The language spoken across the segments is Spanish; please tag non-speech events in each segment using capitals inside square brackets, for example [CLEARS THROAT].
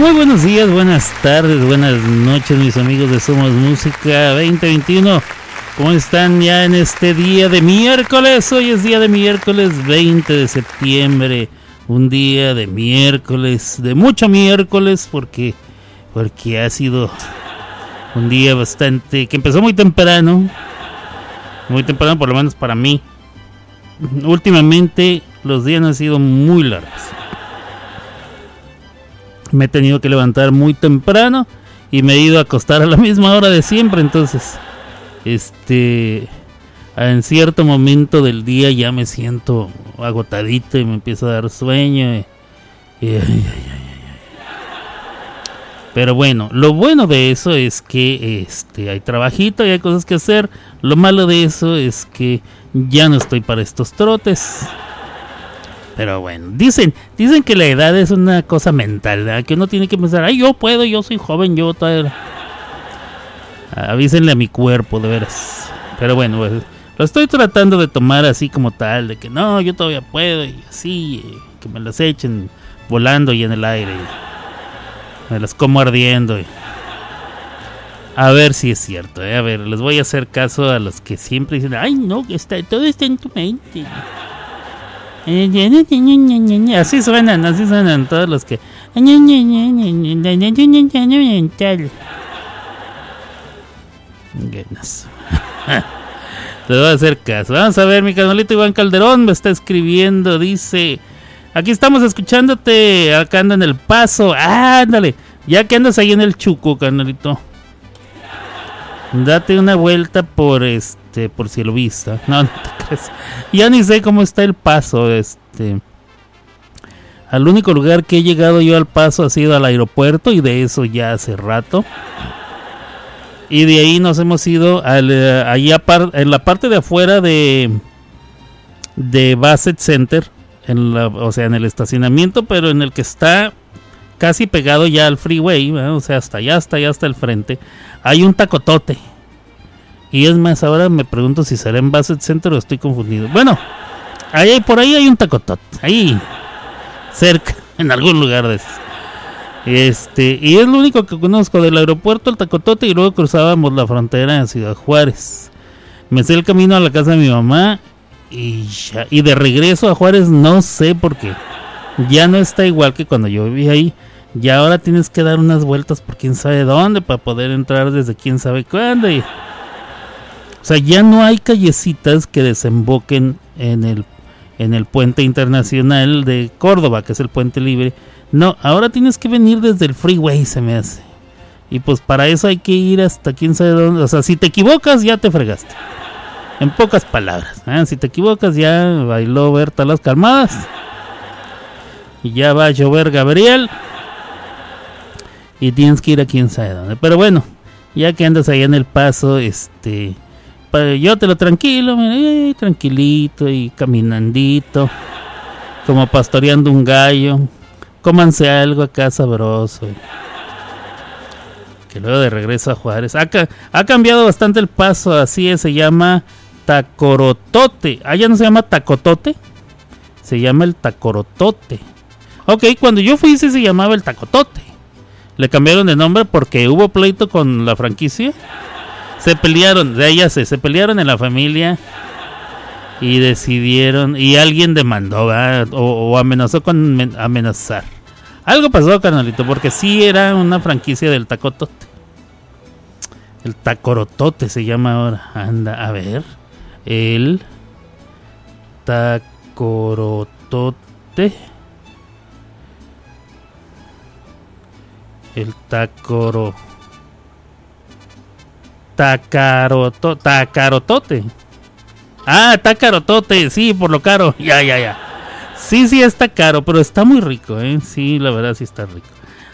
Muy buenos días, buenas tardes, buenas noches mis amigos de Somos Música 2021. ¿Cómo están ya en este día de miércoles? Hoy es día de miércoles 20 de septiembre. Un día de miércoles, de mucho miércoles porque, porque ha sido un día bastante... que empezó muy temprano. Muy temprano por lo menos para mí. Últimamente los días han sido muy largos me he tenido que levantar muy temprano y me he ido a acostar a la misma hora de siempre. Entonces, este, en cierto momento del día ya me siento agotadito y me empiezo a dar sueño. pero bueno, lo bueno de eso es que este, hay trabajito y hay cosas que hacer. Lo malo de eso es que ya no estoy para estos trotes. Pero bueno, dicen, dicen que la edad es una cosa mental, que uno tiene que pensar, ay, yo puedo, yo soy joven, yo todavía... Avísenle a mi cuerpo, de veras. Pero bueno, pues, lo estoy tratando de tomar así como tal, de que no, yo todavía puedo, y así, que me las echen volando y en el aire. me las como ardiendo. A ver si es cierto, ¿eh? a ver, les voy a hacer caso a los que siempre dicen, ay, no, está, todo está en tu mente. Así suenan, así suenan todos los que. [LAUGHS] Le voy a hacer caso. Vamos a ver, mi canalito Iván Calderón me está escribiendo. Dice: Aquí estamos escuchándote. Acá ando en el paso. ándale. Ya que andas ahí en el chuco, canalito. Date una vuelta por este, por cielo vista. [LAUGHS] No, no te crees. Ya ni sé cómo está el paso, este. Al único lugar que he llegado yo al paso ha sido al aeropuerto y de eso ya hace rato. Y de ahí nos hemos ido al, eh, ahí en la parte de afuera de de Bassett Center, en la, o sea, en el estacionamiento, pero en el que está casi pegado ya al freeway, o sea, hasta allá, hasta allá, hasta el frente, hay un tacotote. Y es más, ahora me pregunto si será en Bassett Center o estoy confundido. Bueno, ahí, por ahí hay un tacotote, ahí, cerca, [LAUGHS] en algún lugar de. Este, y es lo único que conozco del aeropuerto, el tacotote, y luego cruzábamos la frontera en Ciudad Juárez. Me sé el camino a la casa de mi mamá y, ya, y de regreso a Juárez no sé por qué. Ya no está igual que cuando yo vivía ahí. Y ahora tienes que dar unas vueltas por quién sabe dónde para poder entrar desde quién sabe cuándo. O sea, ya no hay callecitas que desemboquen en el, en el puente internacional de Córdoba, que es el puente libre. No, ahora tienes que venir desde el freeway, se me hace. Y pues para eso hay que ir hasta quién sabe dónde. O sea, si te equivocas, ya te fregaste. En pocas palabras. ¿eh? Si te equivocas, ya bailó Berta las calmadas. Y ya va a llover Gabriel y tienes que ir a quién sabe dónde. Pero bueno, ya que andas ahí en el paso, este, yo te lo tranquilo, mira, tranquilito y caminandito, como pastoreando un gallo. Cómanse algo acá sabroso. Que luego de regreso a Juárez. Ha, ha cambiado bastante el paso, así es, se llama Tacorotote. Ah, ya no se llama Tacotote, se llama el Tacorotote. Ok, cuando yo fui se llamaba el Tacotote. Le cambiaron de nombre porque hubo pleito con la franquicia. Se pelearon, de ella se, se pelearon en la familia y decidieron, y alguien demandó o, amenazó con amenazar. Algo pasó, canalito, porque sí era una franquicia del tacotote. El tacorotote se llama ahora. Anda, a ver. El tacorotote. El tacoro. Tacaroto, tacarotote. Ah, tacarotote, sí, por lo caro. [LAUGHS] Ya, ya, ya. Sí, sí, está caro, pero está muy rico, ¿eh? Sí, la verdad sí está rico.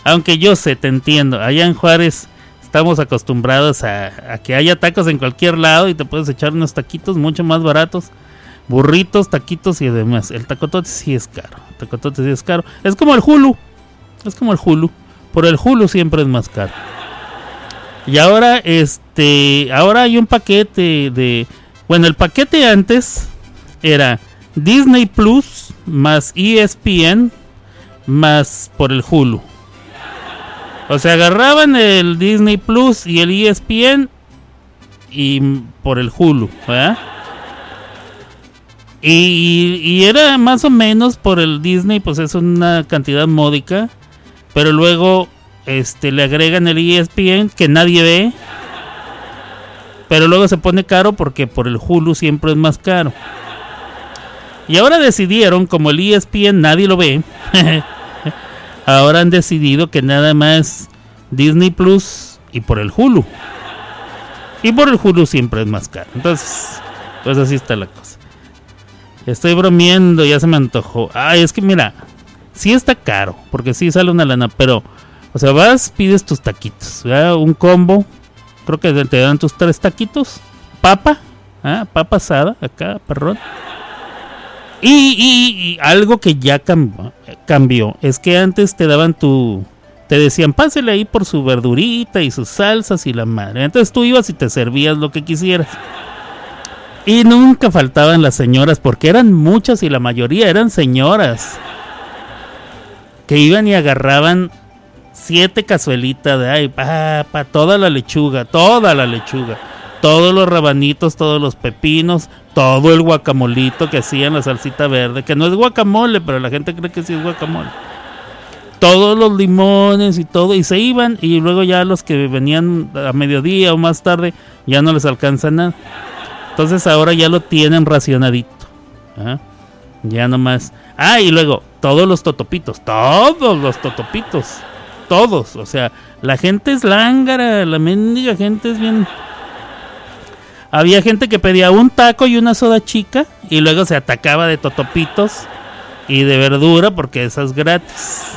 Aunque yo sé, te entiendo. Allá en Juárez estamos acostumbrados a, a, que haya tacos en cualquier lado y te puedes echar unos taquitos mucho más baratos. Burritos, taquitos y demás. El tacotote sí es caro. El tacotote sí es caro. Es como el Hulu. Es como el Hulu. Por el Hulu siempre es más caro. Y ahora, este, ahora hay un paquete de, bueno, el paquete antes era Disney Plus más ESPN más por el Hulu. O sea, agarraban el Disney Plus y el ESPN y por el Hulu, ¿verdad? Y, y, era más o menos por el Disney, pues es una cantidad módica. Pero luego este, le agregan el ESPN que nadie ve. Pero luego se pone caro porque por el Hulu siempre es más caro. Y ahora decidieron, como el ESPN nadie lo ve, [LAUGHS] ahora han decidido que nada más Disney Plus y por el Hulu. Y por el Hulu siempre es más caro. Entonces, pues así está la cosa. Estoy bromeando, ya se me antojó. Ay, es que mira, sí está caro, porque sí sale una lana, pero, o sea, vas, pides tus taquitos, un combo, creo que te dan tus tres taquitos, papa, ¿ah? papa asada, acá, perrón. Y, algo que ya cambió, es que antes te daban tu, te decían, pásele ahí por su verdurita y sus salsas y la madre. Entonces tú ibas y te servías lo que quisieras. Y nunca faltaban las señoras, porque eran muchas y la mayoría eran señoras. Que iban y agarraban siete cazuelitas de ay, pa, toda la lechuga, toda la lechuga, todos los rabanitos, todos los pepinos, todo el guacamolito que hacían la salsita verde, que no es guacamole, pero la gente cree que sí es guacamole. Todos los limones y todo, y se iban, y luego ya los que venían a mediodía o más tarde, ya no les alcanza nada. Entonces ahora ya lo tienen racionadito. ¿ah? Ya nomás. Ah, y luego, todos los totopitos, todos los totopitos, todos. O sea, la gente es lángara, la mendiga gente es bien había gente que pedía un taco y una soda chica y luego se atacaba de totopitos y de verdura porque eso es gratis.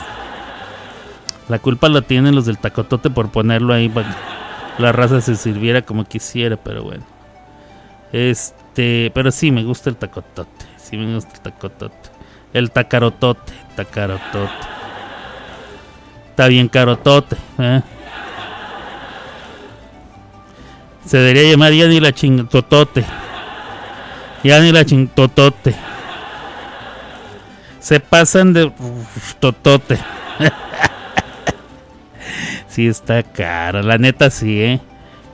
La culpa la tienen los del tacotote por ponerlo ahí para la raza se sirviera como quisiera, pero bueno. Este, pero sí me gusta el tacotote, sí me gusta el tacotote. El tacarotote, tacarotote. Está bien carotote, ¿eh? Se debería llamar ya ni la chintotote. Ya ni la chintotote. Se pasan de totote. [LAUGHS] sí está cara, la neta sí, ¿eh?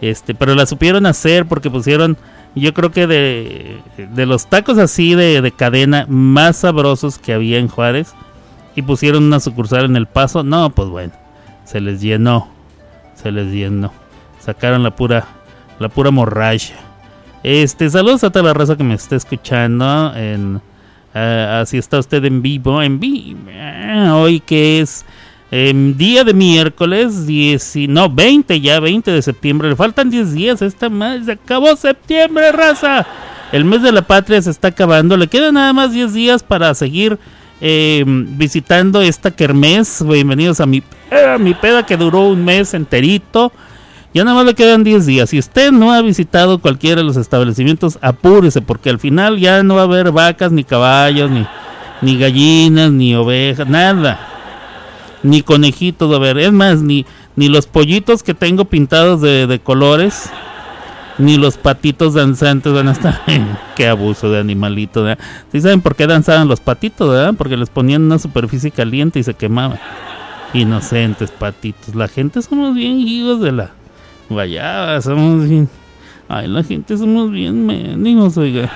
Este, pero la supieron hacer porque pusieron, yo creo que de, de los tacos así de, de, cadena más sabrosos que había en Juárez y pusieron una sucursal en El Paso, no, pues bueno, se les llenó, se les llenó, sacaron la pura la pura morralla. Este, saludos a toda la raza que me está escuchando. En, uh, así está usted en vivo. En vivo. Hoy que es em, día de miércoles, 10, no, 20 ya, 20 de septiembre. Le faltan 10 días. Esta más se acabó septiembre, raza. El mes de la patria se está acabando. Le quedan nada más 10 días para seguir em, visitando esta kermés. Bienvenidos a mi, a mi peda que duró un mes enterito. Ya nada más le quedan 10 días. Si usted no ha visitado cualquiera de los establecimientos, apúrese, porque al final ya no va a haber vacas, ni caballos, ni, ni gallinas, ni ovejas, nada. Ni conejitos a haber. Es más, ni, ni los pollitos que tengo pintados de, colores, ni los patitos danzantes van a estar. [LAUGHS] Qué abuso de animalito. ¿Sí saben por qué danzaban los patitos? ¿verdad? Porque les ponían una superficie caliente y se quemaban. Inocentes patitos. La gente somos bien hijos de la Vaya, somos bien. Ay, la gente somos bien mendigos, oiga.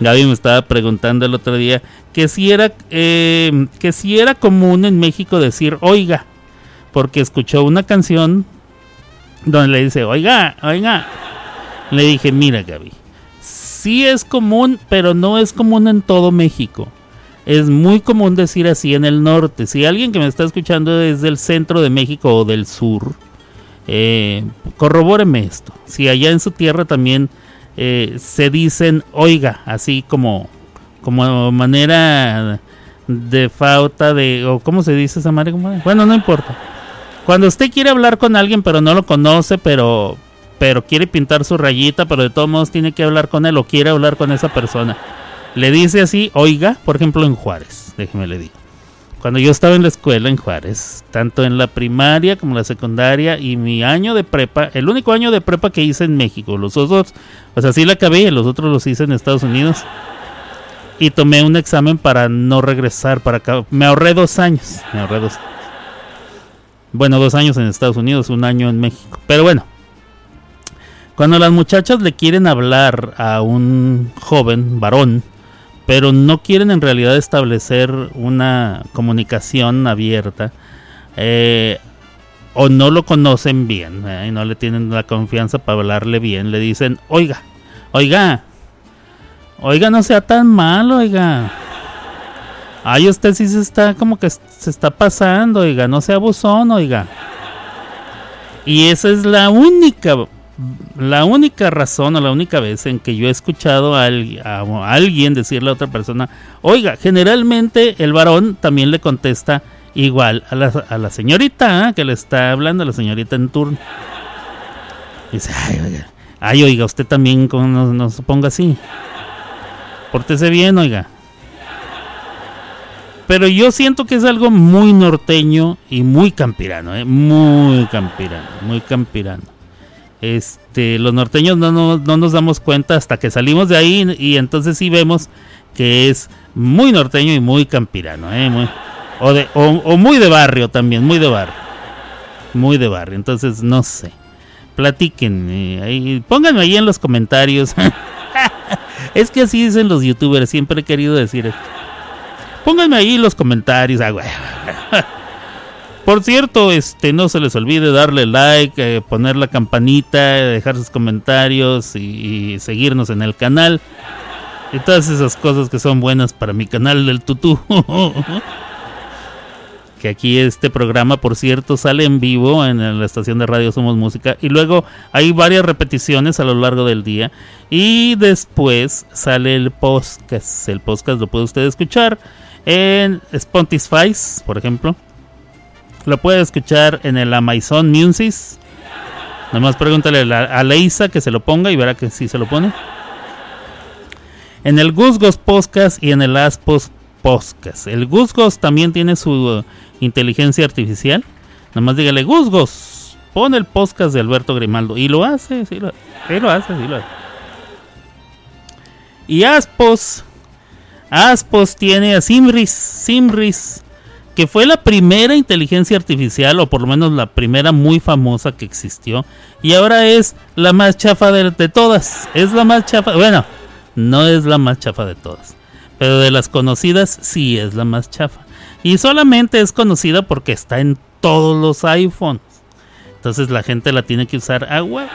Gaby me estaba preguntando el otro día que si era eh, que si era común en México decir oiga, porque escuchó una canción donde le dice oiga, oiga. Le dije, mira Gaby, sí es común, pero no es común en todo México. Es muy común decir así en el norte. Si alguien que me está escuchando desde el centro de México o del sur, eh, corrobóreme esto. Si allá en su tierra también eh, se dicen oiga, así como, como manera de falta de, o cómo se dice esa manera, bueno, no importa. Cuando usted quiere hablar con alguien pero no lo conoce, pero, pero quiere pintar su rayita, pero de todos modos tiene que hablar con él o quiere hablar con esa persona. Le dice así, oiga, por ejemplo en Juárez, déjeme le digo cuando yo estaba en la escuela en Juárez, tanto en la primaria como la secundaria y mi año de prepa, el único año de prepa que hice en México, los otros, o sea, sí la acabé, los otros los hice en Estados Unidos. Y tomé un examen para no regresar para acá. Me ahorré dos años. Me ahorré dos Bueno, dos años en Estados Unidos, un año en México. Pero bueno, cuando las muchachas le quieren hablar a un joven, varón, pero no quieren en realidad establecer una comunicación abierta, eh, o no lo conocen bien eh, y no le tienen la confianza para hablarle bien, le dicen, oiga, oiga, oiga, no sea tan malo, oiga. Ay, usted sí se está como que se está pasando, oiga, no sea buzón, oiga. Y esa es la única, la única razón o la única vez en que yo he escuchado a, alguien decirle a otra persona, oiga, generalmente el varón también le contesta, igual a la, a la señorita ¿eh? que le está hablando, la señorita en turno. Dice, ay, oiga, ay, oiga, usted también no, no se ponga así. Pórtese bien, oiga. Pero yo siento que es algo muy norteño y muy campirano, ¿eh? muy campirano, muy campirano. Este, los norteños no, no, no, nos damos cuenta hasta que salimos de ahí y entonces sí vemos que es muy norteño y muy campirano, ¿eh? o, de, o, muy de barrio también, muy de barrio. Muy de barrio. Entonces, no sé. Platiquen. Ahí, pónganme ahí en los comentarios. [LAUGHS] es que así dicen los youtubers. Siempre he querido decir esto. Pónganme ahí los comentarios. Ah, [LAUGHS] Por cierto, este no se les olvide darle like, eh, poner la campanita, dejar sus comentarios y, y, seguirnos en el canal. Y todas esas cosas que son buenas para mi canal del tutú. [LAUGHS] que aquí este programa, por cierto, sale en vivo en la estación de radio Somos Música y luego hay varias repeticiones a lo largo del día y después sale el podcast. El podcast lo puede usted escuchar en Spotify, por ejemplo. Lo puede escuchar en el Amazon Music. Nomás pregúntale a Leisa que se lo ponga y verá que sí se lo pone. En el Gusgos Podcast y en el Aspos Podcast. El Gusgos también tiene su inteligencia artificial. Nada más dígale, Gusgos, pon el podcast de Alberto Grimaldo. Y lo hace, sí sí lo hace, sí lo hace. Y Aspos, Aspos tiene a Simris, Simris, que fue la primera inteligencia artificial, o por lo menos la primera muy famosa que existió. Y ahora es la más chafa de, de todas. Es la más chafa, bueno, no es la más chafa de todas. Pero de las conocidas sí es la más chafa. Y solamente es conocida porque está en todos los iPhones. Entonces la gente la tiene que usar agua.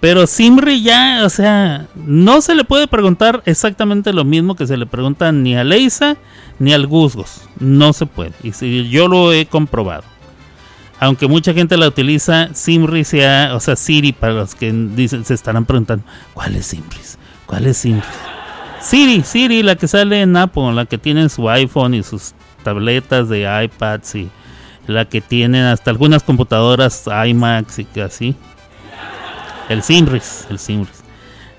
Pero Simri ya, o sea, no se le puede preguntar exactamente lo mismo que se le pregunta ni a Leisa ni al Gusgos. No se puede. Y si, yo lo he comprobado. Aunque mucha gente la utiliza, Simri sea, o sea, Siri, para los que dicen, se estarán preguntando, ¿cuál es Simri? ¿Cuál es Simri? Siri, Siri, la que sale en Apple, la que tiene su iPhone y sus tabletas de iPads y la que tienen hasta algunas computadoras iMacs y así. El Simris, el Simris.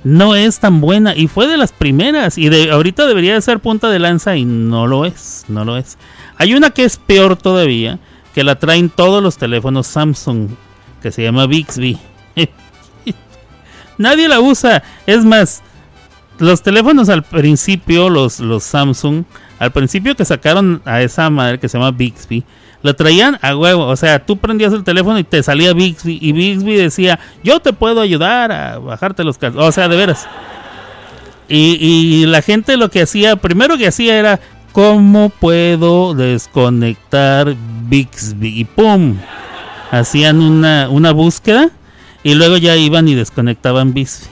No es tan buena y fue de las primeras y de ahorita debería de ser punta de lanza y no lo es, no lo es. Hay una que es peor todavía, que la traen todos los teléfonos Samsung, que se llama Bixby. [LAUGHS] Nadie la usa, es más, los teléfonos al principio, los, los Samsung, al principio que sacaron a esa madre que se llama Bixby, lo traían a huevo. O sea, tú prendías el teléfono y te salía Bixby. Y Bixby decía, yo te puedo ayudar a bajarte los calzones. O sea, de veras. Y, la gente lo que hacía, primero que hacía era, ¿cómo puedo desconectar Bixby? Y ¡pum! Hacían una, una búsqueda y luego ya iban y desconectaban Bixby.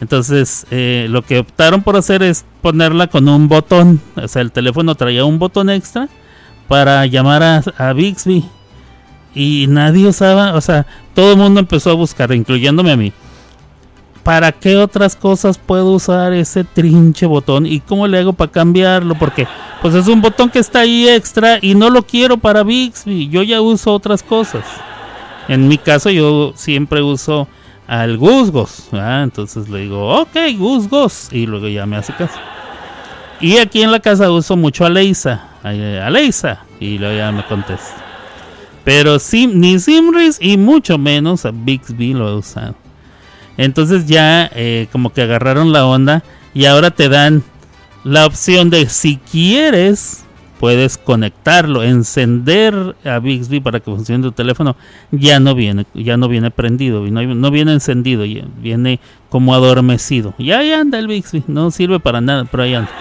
Entonces, eh, lo que optaron por hacer es ponerla con un botón. O sea, el teléfono traía un botón extra para llamar a, Bixby. Y nadie usaba, o sea, todo el mundo empezó a buscar, incluyéndome a mí. ¿Para qué otras cosas puedo usar ese trinche botón? ¿Y cómo le hago para cambiarlo? Porque pues es un botón que está ahí extra y no lo quiero para Bixby. Yo ya uso otras cosas. En mi caso yo siempre uso al Gusgos. Entonces le digo, ok, Gusgos. Y luego ya me hace caso. Y aquí en la casa uso mucho a Leisa. A Leisa. Y luego ya me contesta. Pero Sim, ni Simris y mucho menos a Bixby lo he usado. Entonces ya eh, como que agarraron la onda y ahora te dan la opción de si quieres puedes conectarlo, encender a Bixby para que funcione tu teléfono, ya no viene, ya no viene prendido, no, no viene encendido, viene como adormecido. Y ahí anda el Bixby, no sirve para nada, pero ahí anda.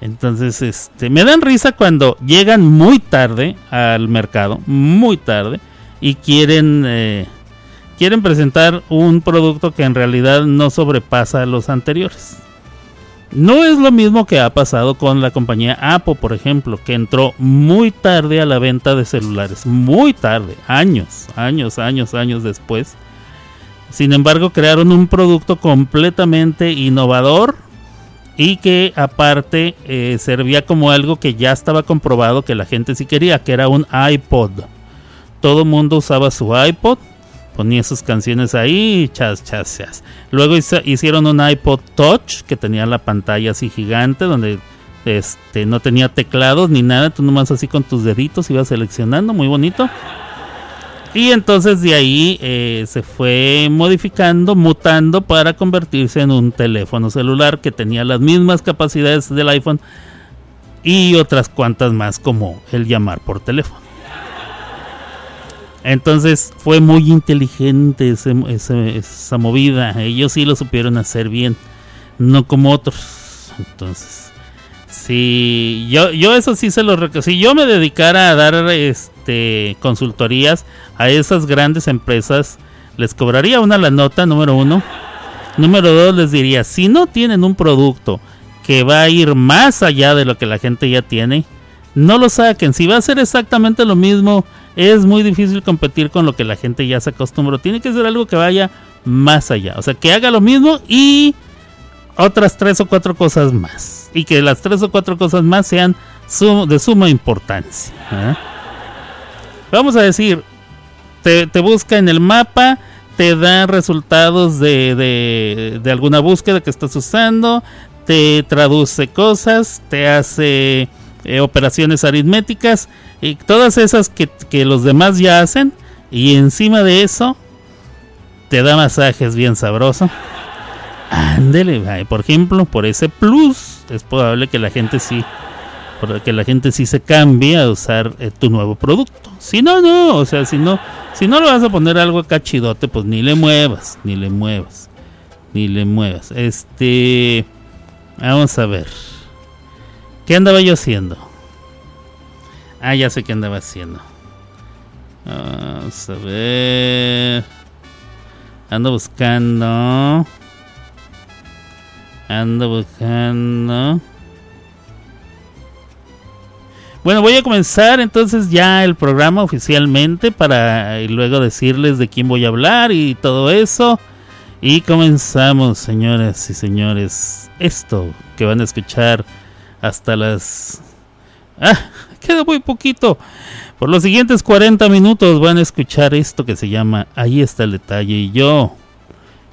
Entonces, este, me dan risa cuando llegan muy tarde al mercado, muy tarde, y quieren, eh, quieren presentar un producto que en realidad no sobrepasa a los anteriores. No es lo mismo que ha pasado con la compañía Apple, por ejemplo, que entró muy tarde a la venta de celulares, muy tarde, años, años, años, años después. Sin embargo, crearon un producto completamente innovador y que aparte eh, servía como algo que ya estaba comprobado que la gente sí quería, que era un iPod. Todo mundo usaba su iPod ponía sus canciones ahí, chas, chas, chas. Luego hicieron un iPod Touch que tenía la pantalla así gigante donde este no tenía teclados ni nada, tú nomás así con tus deditos ibas seleccionando, muy bonito. Y entonces de ahí eh, se fue modificando, mutando para convertirse en un teléfono celular que tenía las mismas capacidades del iPhone y otras cuantas más como el llamar por teléfono. Entonces fue muy inteligente esa movida. Ellos sí lo supieron hacer bien, no como otros. Entonces, si yo, yo eso sí se lo Si yo me dedicara a dar este consultorías a esas grandes empresas, les cobraría una la nota, número uno. Número dos, les diría, si no tienen un producto que va a ir más allá de lo que la gente ya tiene, no lo saquen. Si va a ser exactamente lo mismo es muy difícil competir con lo que la gente ya se acostumbró. Tiene que ser algo que vaya más allá. O sea, que haga lo mismo y otras tres o cuatro cosas más. Y que las tres o cuatro cosas más sean de suma importancia. ¿eh? Vamos a decir, te, busca en el mapa, te da resultados de, de alguna búsqueda que estás usando, te traduce cosas, te hace eh, operaciones aritméticas y todas esas que, los demás ya hacen y encima de eso te da masajes bien sabroso. Ándele, por ejemplo, por ese plus es probable que la gente sí que la gente sí se cambie a usar eh, tu nuevo producto. Si no, no, o sea, si no, si no le vas a poner algo acá chidote, pues ni le muevas, ni le muevas, ni le muevas. Este, vamos a ver. ¿Qué andaba yo haciendo? Ah, ya sé qué andaba haciendo. Vamos a ver. Ando buscando. Ando buscando. Bueno, voy a comenzar entonces ya el programa oficialmente para luego decirles de quién voy a hablar y todo eso. Y comenzamos, señoras y señores. Esto que van a escuchar hasta las... Ah, [LAUGHS] queda muy poquito. Por los siguientes 40 minutos van a escuchar esto que se llama Ahí está el detalle y yo,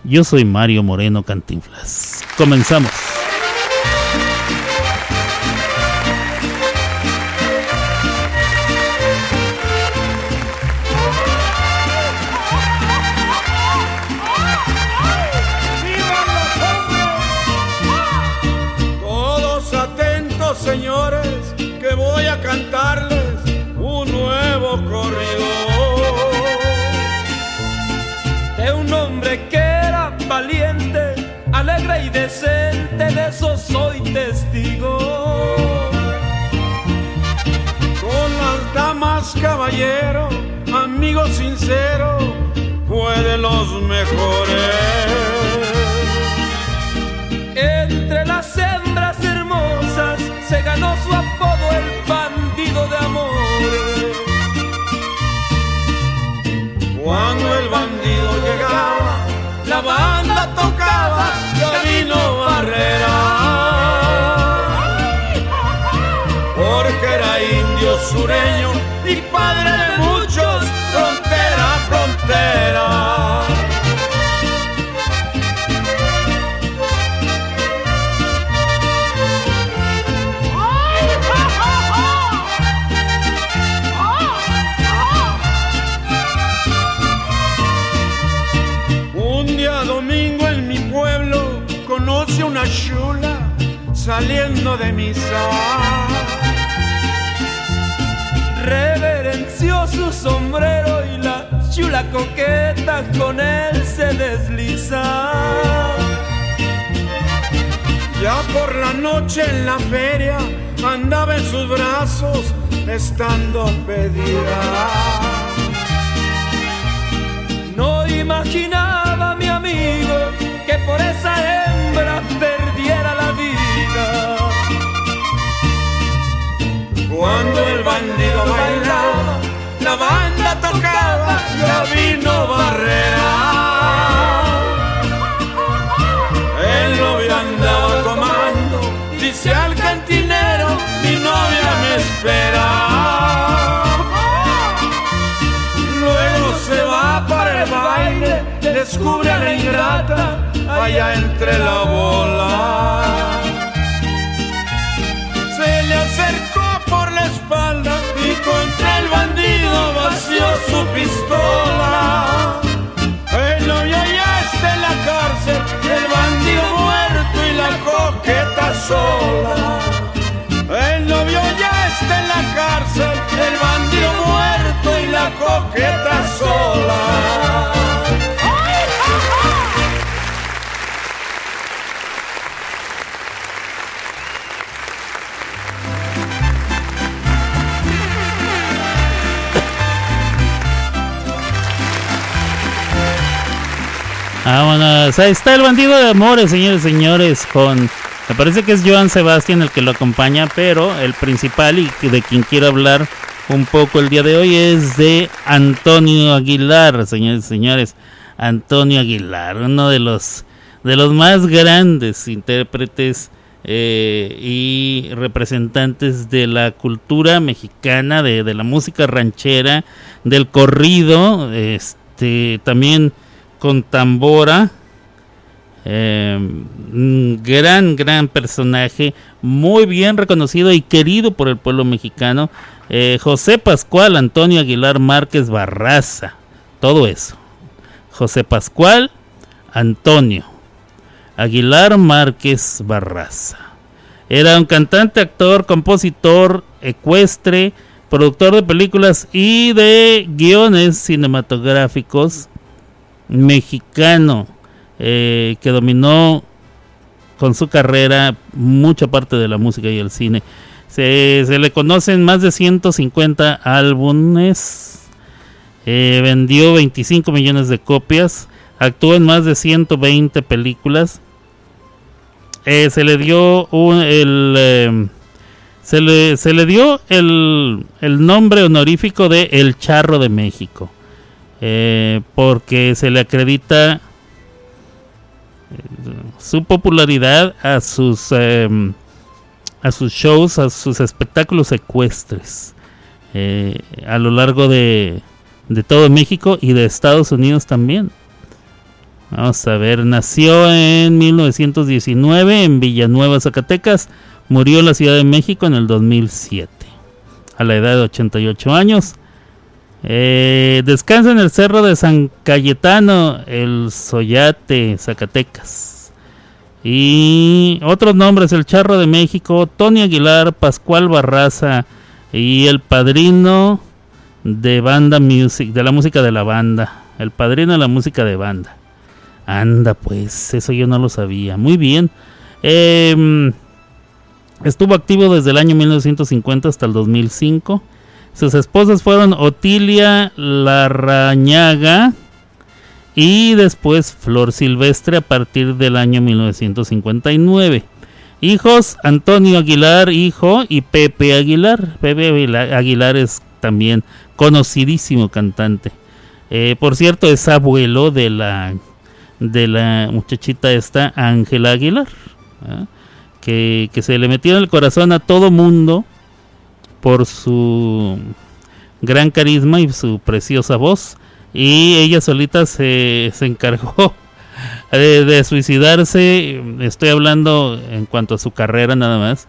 yo soy Mario Moreno Cantinflas. Comenzamos. Caballero, amigo sincero, fue de los mejores. Entre las hembras hermosas se ganó su apodo el bandido de amores. Cuando el bandido llegaba, la banda tocaba Camino Barrera. Porque era indio sureño estando pedida. No imaginaba mi amigo que por esa hembra perdiera la vida. Cuando el bandido bailaba, la banda tocaba, ya vino Barrera. El novio andaba tomando, dice al novia me espera. Luego se va para el baile, descubre a la ingrata allá entre la bola. Se le acercó por la espalda y contra el bandido vació su pistola. Coqueta sola. Vámonos. Ahí está el bandido de amores, señores y señores, con... Me parece que es Joan Sebastián el que lo acompaña, pero el principal y de quien quiero hablar un poco el día de hoy es de Antonio Aguilar, señores y señores. Antonio Aguilar, uno de los, de los más grandes intérpretes eh, y representantes de la cultura mexicana, de, de la música ranchera, del corrido, este, también con tambora. Eh, un gran, gran personaje, muy bien reconocido y querido por el pueblo mexicano. Eh, José Pascual Antonio Aguilar Márquez Barraza, todo eso. José Pascual Antonio Aguilar Márquez Barraza. Era un cantante, actor, compositor, ecuestre, productor de películas y de guiones cinematográficos mexicano eh, que dominó con su carrera mucha parte de la música y el cine. Se, le conocen más de 150 álbumes, eh, vendió 25 millones de copias, actuó en más de 120 películas. Eh, se le dio un, el se le, se le dio el, el nombre honorífico de El Charro de México. Porque se le acredita su popularidad a sus eh, a sus shows, a sus espectáculos ecuestres eh, a lo largo de, de todo México y de Estados Unidos también. Vamos a ver, nació en 1919 en Villanueva, Zacatecas, murió en la Ciudad de México en el 2007, a la edad de 88 años. Eh, descansa en el cerro de San Cayetano, el Soyate, Zacatecas. Y otros nombres, el Charro de México, Tony Aguilar, Pascual Barraza y el padrino de banda music, de la música de la banda. El padrino de la música de banda. Anda, pues, eso yo no lo sabía. Muy bien. Eh, estuvo activo desde el año 1950 hasta el 2005. Sus esposas fueron Otilia Larrañaga y después Flor Silvestre a partir del año 1959. Hijos, Antonio Aguilar, hijo, y Pepe Aguilar. Pepe Aguilar es también conocidísimo cantante. Eh, por cierto, es abuelo de la, de la muchachita esta, Ángela Aguilar. ¿eh? Que, que se le metió en el corazón a todo mundo por su gran carisma y su preciosa voz. Y ella solita se, se encargó [LAUGHS] de, suicidarse. Estoy hablando en cuanto a su carrera nada más.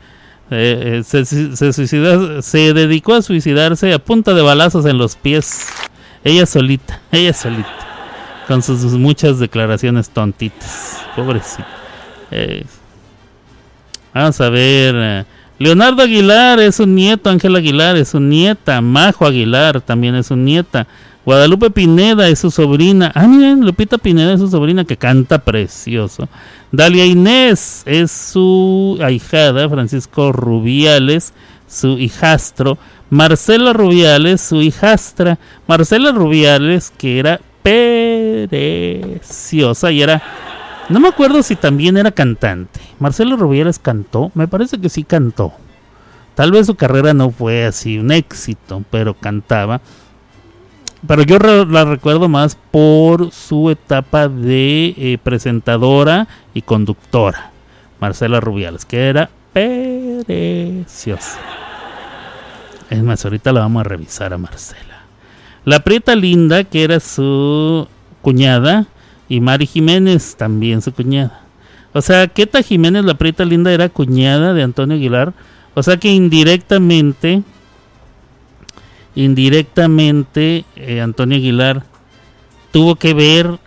Eh, se, se, suicidó, se dedicó a suicidarse a punta de balazos en los pies. Ella solita, [LAUGHS] ella solita. Con sus, sus muchas declaraciones tontitas. Pobrecita. Eh, vamos a ver. Leonardo Aguilar es un nieto, Ángel Aguilar es su nieta, Majo Aguilar también es su nieta, Guadalupe Pineda es su sobrina. Ah, miren, Lupita Pineda es su sobrina que canta precioso. Dalia Inés es su ahijada, Francisco Rubiales, su hijastro. Marcela Rubiales, su hijastra. Marcela Rubiales, que era preciosa y era... No me acuerdo si también era cantante. Marcela Rubiales cantó, me parece que sí cantó. Tal vez su carrera no fue así un éxito, pero cantaba. Pero yo la recuerdo más por su etapa de eh, presentadora y conductora. Marcela Rubiales, que era preciosa. Es más, ahorita la vamos a revisar a Marcela. La Prieta Linda, que era su cuñada, y Mari Jiménez, también su cuñada. O sea, Queta Jiménez, la Prieta Linda, era cuñada de Antonio Aguilar. O sea que indirectamente indirectamente eh, Antonio Aguilar tuvo que ver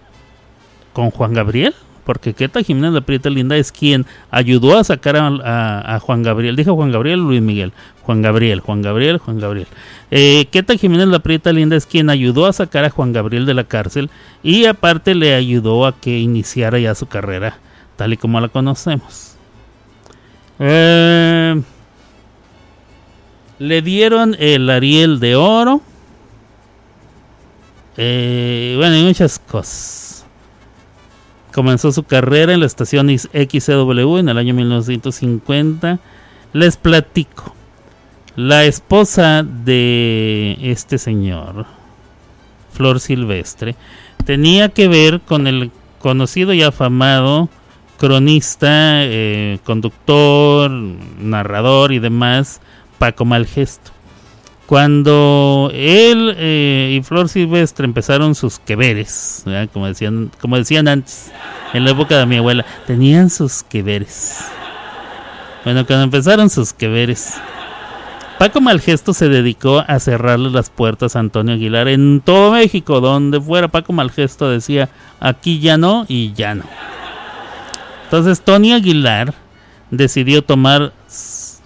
con Juan Gabriel, porque Queta Jiménez la Prieta Linda es quien ayudó a sacar a, Juan Gabriel, dijo Juan Gabriel Luis Miguel, Juan Gabriel, Juan Gabriel, Juan Gabriel. Eh, Queta Jiménez la Prieta Linda es quien ayudó a sacar a Juan Gabriel de la cárcel y aparte le ayudó a que iniciara ya su carrera tal y como la conocemos. Eh, le dieron el Ariel de Oro. Eh, bueno, y muchas cosas. Comenzó su carrera en la estación XCW en el año 1950. Les platico. La esposa de este señor, Flor Silvestre, tenía que ver con el conocido y afamado cronista, eh, conductor, narrador y demás, Paco Malgesto. Cuando él eh, y Flor Silvestre empezaron sus queveres, como decían, como decían antes, en la época de mi abuela, tenían sus queveres. Bueno, cuando empezaron sus queveres, Paco Malgesto se dedicó a cerrarle las puertas a Antonio Aguilar en todo México, donde fuera Paco Malgesto decía, aquí ya no y ya no. Entonces Tony Aguilar decidió tomar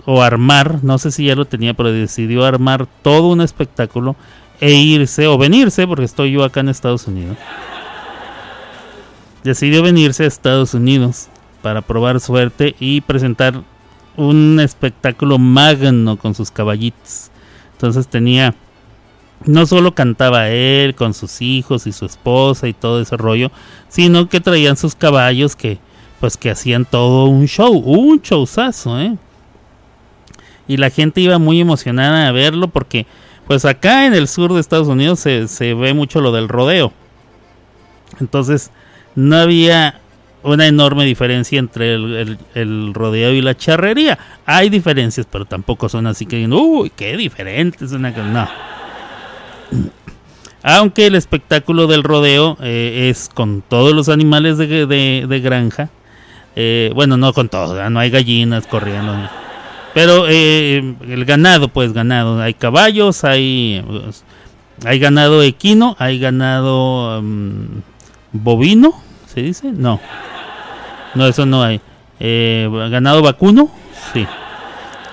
o armar, no sé si ya lo tenía, pero decidió armar todo un espectáculo e irse o venirse, porque estoy yo acá en Estados Unidos. Decidió venirse a Estados Unidos para probar suerte y presentar un espectáculo magno con sus caballitos. Entonces tenía, no solo cantaba él con sus hijos y su esposa y todo ese rollo, sino que traían sus caballos que, pues que hacían todo un show, un showzazo, ¿eh? Y la gente iba muy emocionada a verlo porque pues acá en el sur de Estados Unidos se, ve mucho lo del rodeo. Entonces no había una enorme diferencia entre el, rodeo y la charrería. Hay diferencias, pero tampoco son así que, uy, qué diferentes. Una... No. [CLEARS THROAT] Aunque el espectáculo del rodeo eh, es con todos los animales de, granja. Eh, bueno, no con todos, no hay gallinas corriendo. Pero eh, el ganado, pues ganado. Hay caballos, hay, hay ganado equino, hay ganado mm, bovino, ¿se dice? No. No, eso no hay. Eh, ganado vacuno, sí.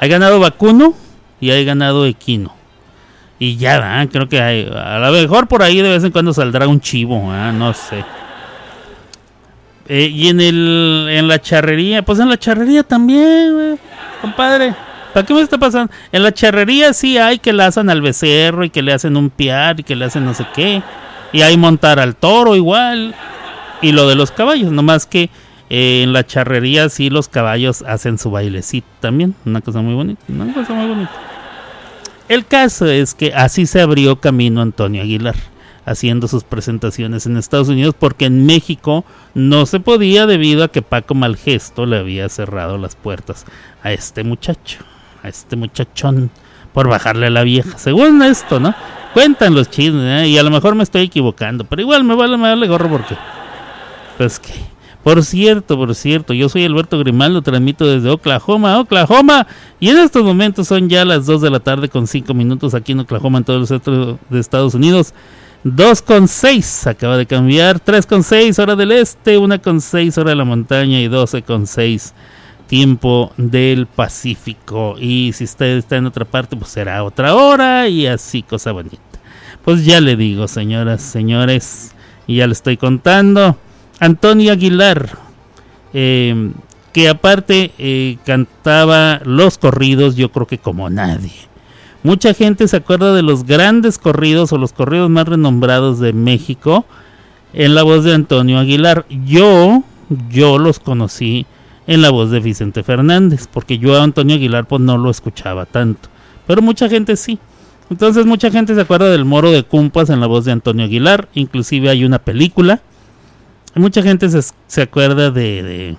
Hay ganado vacuno y hay ganado equino. Y ya, creo que hay. A lo mejor por ahí de vez en cuando saldrá un chivo, no sé. Eh, y en el en la charrería, pues en la charrería también, compadre. ¿Para qué me está pasando? En la charrería sí hay que le hacen al becerro y que le hacen un piar y que le hacen no sé qué. Y hay montar al toro igual. Y lo de los caballos, nomás que eh, en la charrería sí los caballos hacen su bailecito también. Una cosa muy bonita, una cosa muy bonita. El caso es que así se abrió camino Antonio Aguilar haciendo sus presentaciones en Estados Unidos porque en México no se podía debido a que Paco Malgesto le había cerrado las puertas a este muchacho, a este muchachón por bajarle a la vieja. Según esto, ¿no? Cuentan los chismes, ¿eh? y a lo mejor me estoy equivocando, pero igual me vale, me vale gorro porque pues que por cierto, por cierto, yo soy Alberto Grimaldo, transmito desde Oklahoma, Oklahoma, y en estos momentos son ya las 2 de la tarde con 5 minutos aquí en Oklahoma, en todo el centro de Estados Unidos. 2,6 acaba de cambiar, 3,6 hora del este, 1,6 hora de la montaña y 12,6 tiempo del Pacífico. Y si usted está en otra parte, pues será otra hora y así, cosa bonita. Pues ya le digo, señoras, señores, y ya le estoy contando. Antonio Aguilar, eh, que aparte eh, cantaba los corridos, yo creo que como nadie. Mucha gente se acuerda de los grandes corridos o los corridos más renombrados de México en la voz de Antonio Aguilar. Yo, yo los conocí en la voz de Vicente Fernández, porque yo a Antonio Aguilar pues no lo escuchaba tanto, pero mucha gente sí. Entonces mucha gente se acuerda del Moro de Cumpas en la voz de Antonio Aguilar, inclusive hay una película. Mucha gente se, acuerda de, de,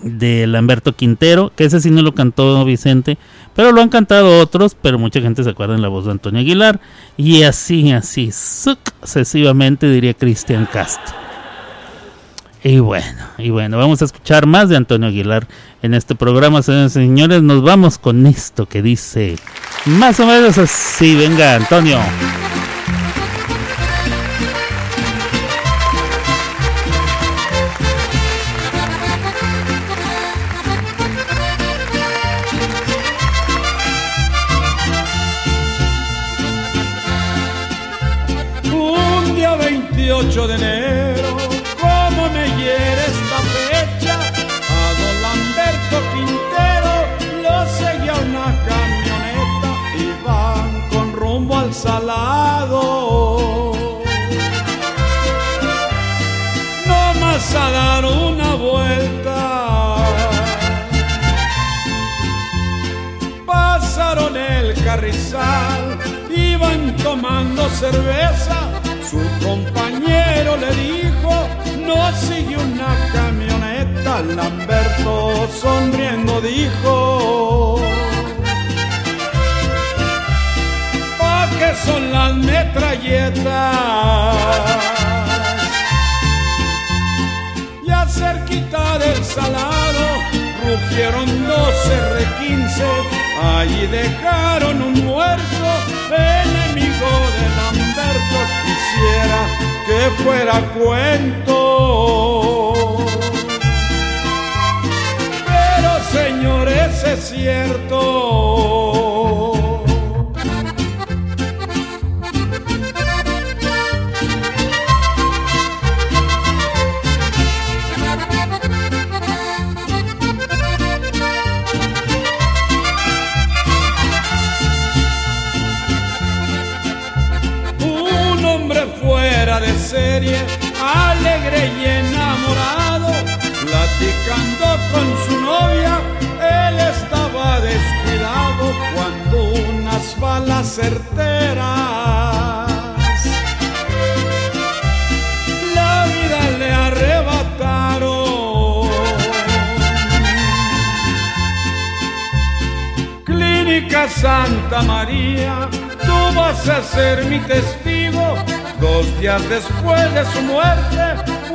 de Lamberto Quintero, que ese sí no lo cantó Vicente, pero lo han cantado otros, pero mucha gente se acuerda en la voz de Antonio Aguilar. Y así, así, sucesivamente diría Cristian Castro. Y bueno, y bueno, vamos a escuchar más de Antonio Aguilar en este programa, señores y señores. Nos vamos con esto que dice más o menos así. Venga, Antonio. 28 de enero me hiere esta fecha. A don Lamberto Quintero lo seguía una camioneta y van con rumbo al salado. No más a dar una vuelta. Pasaron el carrizal, iban tomando cerveza. Su compañero le dijo, no sigue una camioneta, Lamberto sonriendo dijo. ¿Pa qué son las metralletas? Ya cerquita del salado rugieron dos R15, allí dejaron un muerto, enemigo de Lamberto, quisiera que fuera cuento. Pero señores, es cierto. Alegre y enamorado, platicando con su novia, él estaba descuidado cuando unas balas certeras la vida le arrebataron. Clínica Santa María, tú vas a ser mi testigo Dos días después de su muerte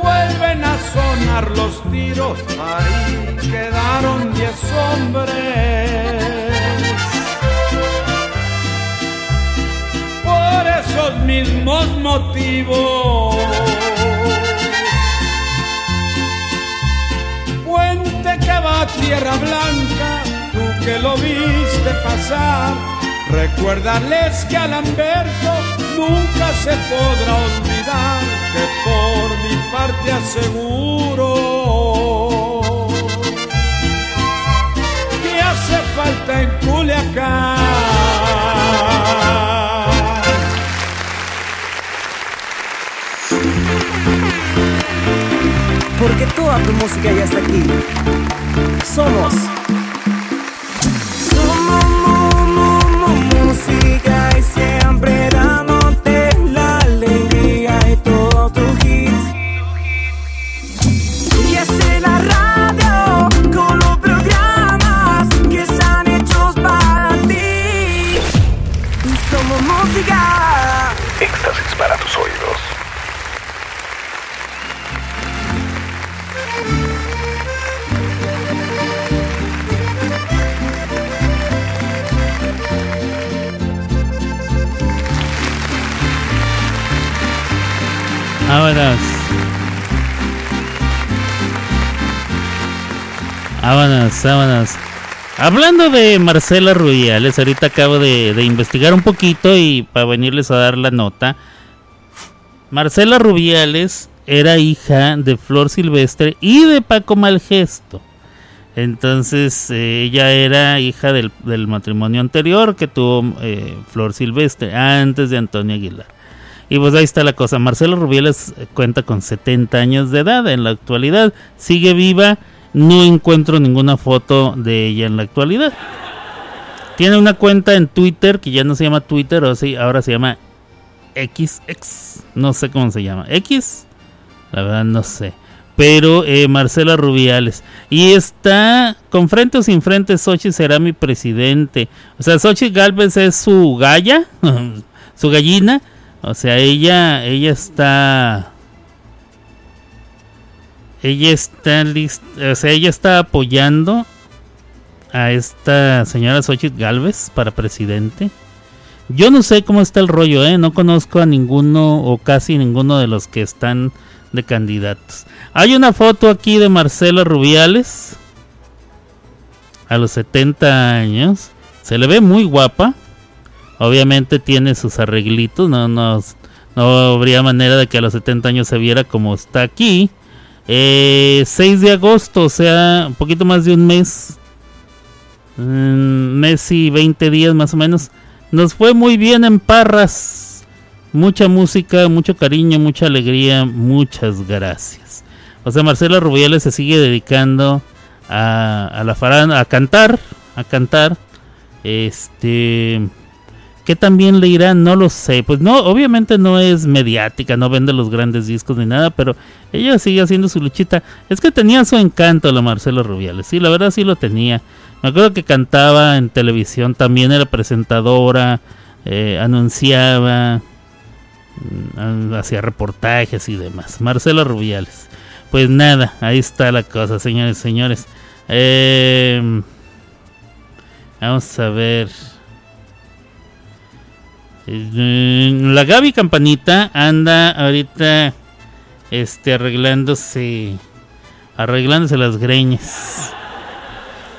vuelven a sonar los tiros, ahí quedaron diez hombres. Por esos mismos motivos. Puente que va a Tierra Blanca, tú que lo viste pasar, recuérdales que a Lamberto nunca se podrá olvidar que por mi parte aseguro que hace falta en Culiacán. Porque toda tu música ya está aquí. Somos. Vámonos, vámonos. Hablando de Marcela Rubiales, ahorita acabo de, investigar un poquito y para venirles a dar la nota. Marcela Rubiales era hija de Flor Silvestre y de Paco Malgesto. Entonces eh, ella era hija del, matrimonio anterior que tuvo eh, Flor Silvestre antes de Antonio Aguilar. Y pues ahí está la cosa. Marcela Rubiales cuenta con 70 años de edad en la actualidad. Sigue viva. No encuentro ninguna foto de ella en la actualidad. Tiene una cuenta en Twitter que ya no se llama Twitter, ahora se llama XX. No sé cómo se llama. X. La verdad no sé. Pero eh, Marcela Rubiales. Y está con frente o sin frente, Sochi será mi presidente. O sea, Sochi Galvez es su galla, [LAUGHS] su gallina. O sea, ella, ella está... Ella está apoyando a esta señora Xochitl Galvez para presidente. Yo no sé cómo está el rollo, ¿eh? No conozco a ninguno o casi ninguno de los que están de candidatos. Hay una foto aquí de Marcela Rubiales a los 70 años. Se le ve muy guapa. Obviamente tiene sus arreglitos. No, no, no habría manera de que a los 70 años se viera como está aquí. Eh, 6 de agosto, o sea, un poquito más de un mes. Mes y 20 días más o menos. Nos fue muy bien en Parras. Mucha música, mucho cariño, mucha alegría, muchas gracias. O sea, Marcela Rubiales se sigue dedicando a, a la farana, a cantar, a cantar. Este, ¿qué también le irá? No lo sé. Pues no, obviamente no es mediática, no vende los grandes discos ni nada, pero ella sigue haciendo su luchita. Es que tenía su encanto la Marcela Rubiales, sí, la verdad sí lo tenía. Me acuerdo que cantaba en televisión, también era presentadora, eh, anunciaba, mm, hacía reportajes y demás. Marcela Rubiales. Pues nada, ahí está la cosa, señores, señores. Eh, vamos a ver. Eh, La Gaby Campanita anda ahorita este arreglándose arreglándose las greñas.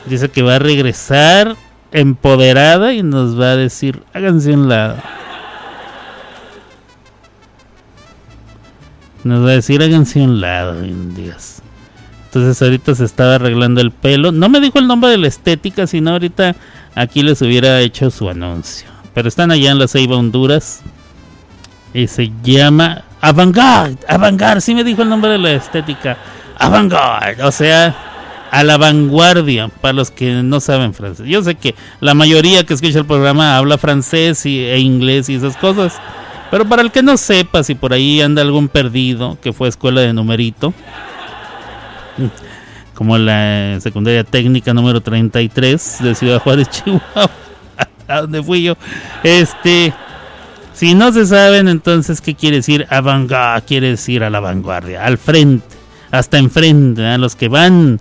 Dice que va a regresar empoderada y nos va a decir, háganse un lado. Nos va a decir, háganse un lado, Dios. Entonces ahorita se estaba arreglando el pelo. No me dijo el nombre de la estética, sino ahorita aquí les hubiera hecho su anuncio. Pero están allá en la Ceiba, Honduras. Y se llama Avantgarde. Avantgarde, sí me dijo el nombre de la estética. Avantgarde, o sea, a la vanguardia, para los que no saben francés. Yo sé que la mayoría que escucha el programa habla francés y, e inglés y esas cosas. Pero para el que no sepa, si por ahí anda algún perdido que fue escuela de numerito, [LAUGHS] como la secundaria técnica número 33 de Ciudad Juárez, [LAUGHS] Chihuahua, a donde fui yo, este, si no se saben, entonces, ¿qué quiere decir avant Quiere decir a la vanguardia, al frente, hasta enfrente, a los que van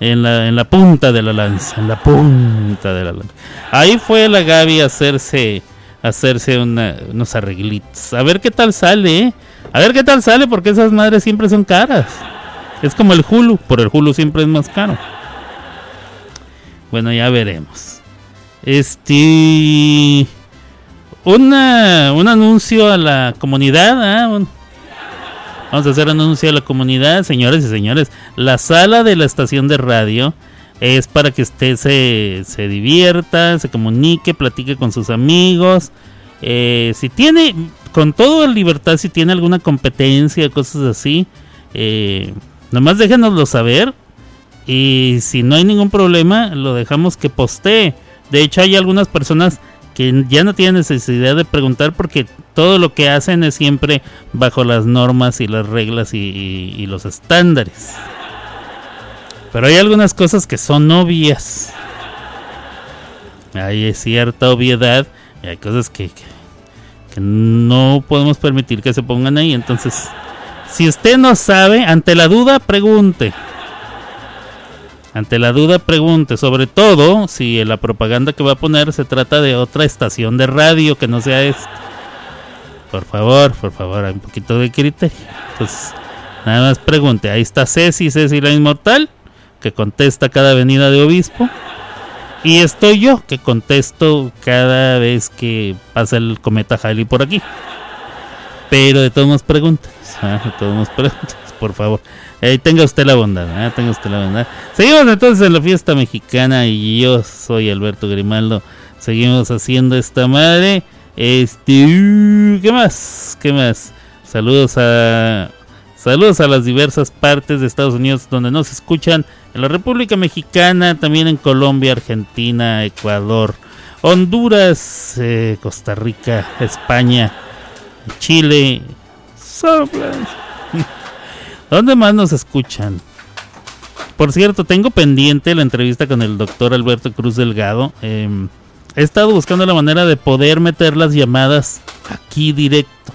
en la, en la punta de la lanza, en la punta de la lanza. Ahí fue la Gaby a hacerse, hacerse una, unos arreglitos. A ver qué tal sale, ¿eh? A ver qué tal sale, porque esas madres siempre son caras. Es como el Hulu, por el Hulu siempre es más caro. Bueno, ya veremos. Este. Una, un anuncio a la comunidad. Un, Vamos a hacer anuncio a la comunidad, señores y señores. La sala de la estación de radio es para que usted se, se divierta, se comunique, platique con sus amigos. Eh, si tiene, con toda libertad, si tiene alguna competencia, cosas así, eh, nomás déjenoslo saber. Y si no hay ningún problema, lo dejamos que postee. De hecho, hay algunas personas que ya no tienen necesidad de preguntar porque todo lo que hacen es siempre bajo las normas y las reglas y, los estándares. Pero hay algunas cosas que son obvias. Hay cierta obviedad y hay cosas que, que no podemos permitir que se pongan ahí. Entonces, si usted no sabe, ante la duda, pregunte. Ante la duda pregunte, sobre todo si la propaganda que va a poner se trata de otra estación de radio que no sea esta. Por favor, por favor, hay un poquito de criterio. Entonces, nada más pregunte. Ahí está Ceci, Ceci la inmortal, que contesta cada venida de obispo. Y estoy yo, que contesto cada vez que pasa el cometa Halley por aquí. Pero de todos modos preguntas, ah, de todos modos preguntas, por favor. Tenga usted la bondad, ah, tenga usted la bondad. Seguimos entonces en la fiesta mexicana y yo soy Alberto Grimaldo. Seguimos haciendo esta madre. Este, ¿qué más? ¿Qué más? Saludos a saludos a las diversas partes de Estados Unidos donde nos escuchan, en la República Mexicana, también en Colombia, Argentina, Ecuador, Honduras, eh, Costa Rica, España, Chile, ¿Dónde más nos escuchan? Por cierto, tengo pendiente la entrevista con el doctor Alberto Cruz Delgado. Em, he estado buscando la manera de poder meter las llamadas aquí directo.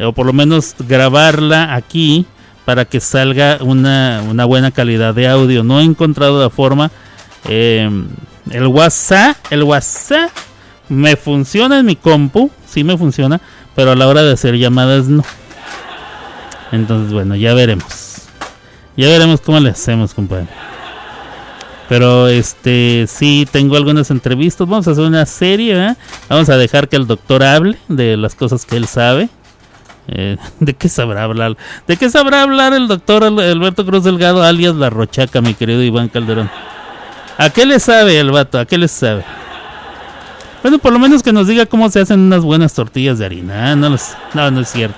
O por lo menos grabarla aquí para que salga una, buena calidad de audio. No he encontrado la forma. Em, el WhatsApp, el WhatsApp me funciona en mi compu, sí me funciona, pero a la hora de hacer llamadas no. Entonces, bueno, ya veremos. Ya veremos cómo le hacemos, compadre. Pero este sí tengo algunas entrevistas. Vamos a hacer una serie, ¿eh? Vamos a dejar que el doctor hable de las cosas que él sabe. Eh, [LAUGHS] ¿De qué sabrá hablar? ¿De qué sabrá hablar el doctor Alberto Cruz Delgado, alias La Rochaca, mi querido Iván Calderón? ¿A qué le sabe el vato? ¿A qué le sabe? Bueno, por lo menos que nos diga cómo se hacen unas buenas tortillas de harina. ¿eh? No, no, no es cierto.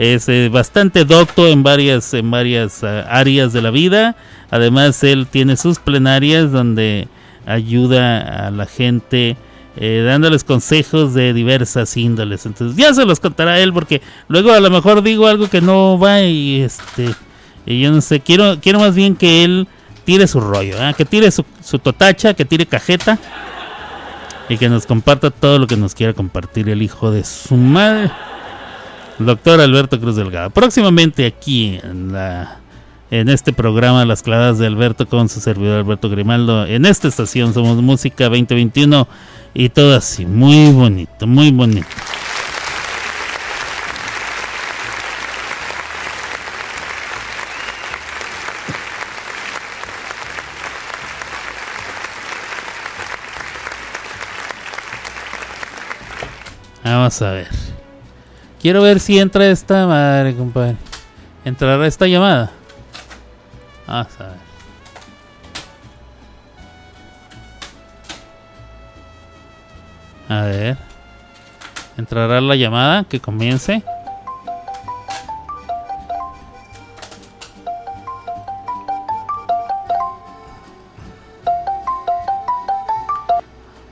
Es eh, bastante docto en varias, en varias ah, áreas de la vida. Además, él tiene sus plenarias donde ayuda a la gente eh, dándoles consejos de diversas índoles. Entonces, ya se los contará él porque luego a lo mejor digo algo que no va y este y yo no sé, quiero quiero más bien que él tire su rollo, ¿eh? que tire su, su totacha, que tire cajeta y que nos comparta todo lo que nos quiera compartir el hijo de su madre, doctor Alberto Cruz Delgado. Próximamente aquí en la en este programa Las clavadas de Alberto con su servidor Alberto Grimaldo. En esta estación somos Música 2021 y todo así, muy bonito, muy bonito. Vamos a ver. Quiero ver si entra esta madre, compadre. ¿Entrará esta llamada? A ver. A ver. ¿Entrará la llamada? Que comience.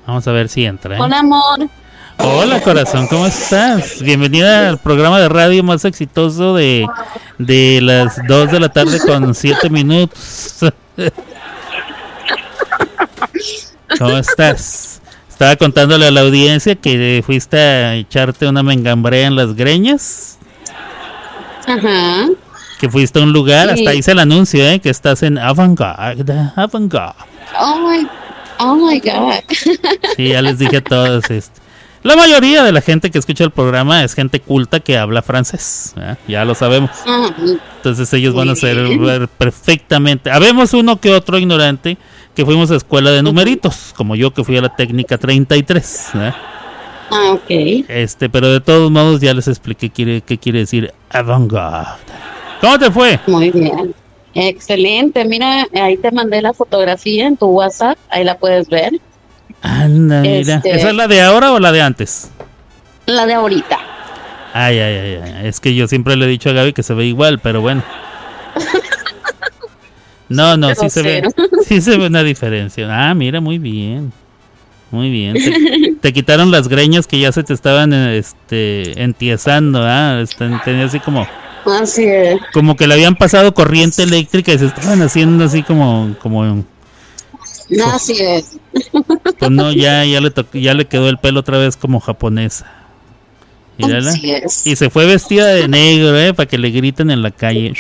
Vamos a ver si entra. ¿eh? Hola, amor. Hola corazón, ¿cómo estás? Bienvenida al programa de radio más exitoso de, de las 2 de la tarde con 7 minutos. ¿Cómo estás? Estaba contándole a la audiencia que fuiste a echarte una mengambrea en las greñas. Ajá. Que fuiste a un lugar, hasta hice el anuncio, ¿eh? Que estás en Avant-Garde. Avant-Garde. Oh my, oh my God. Sí, ya les dije a todos esto. La mayoría de la gente que escucha el programa es gente culta que habla francés, ¿eh? ya lo sabemos. Entonces ellos van a ser perfectamente. Habemos uno que otro ignorante que fuimos a escuela de numeritos, como yo que fui a la técnica 33. ¿eh? Ah, ok. Este, pero de todos modos ya les expliqué qué quiere, qué quiere decir avant-garde. ¿Cómo te fue? Muy bien. Excelente. Mira, ahí te mandé la fotografía en tu WhatsApp, ahí la puedes ver. Anda, mira. Este- ¿Esa es la de ahora o la de antes? La de ahorita. Ay, ay, ay, ay. Es que yo siempre le he dicho a Gaby que se ve igual, pero bueno. [LAUGHS] No, no, sí se ve. [LAUGHS] Sí se ve una diferencia. Ah, mira, muy bien. Muy bien. Te, [LAUGHS] te quitaron las greñas que ya se te estaban este entiesando, ah, tenía así como Así es. como que le habían pasado corriente eléctrica y se estaban haciendo así como como Así es. pues no, ya ya le ya le quedó el pelo otra vez como japonesa. Mírala. Así es. Y se fue vestida de negro, eh, para que le griten en la calle.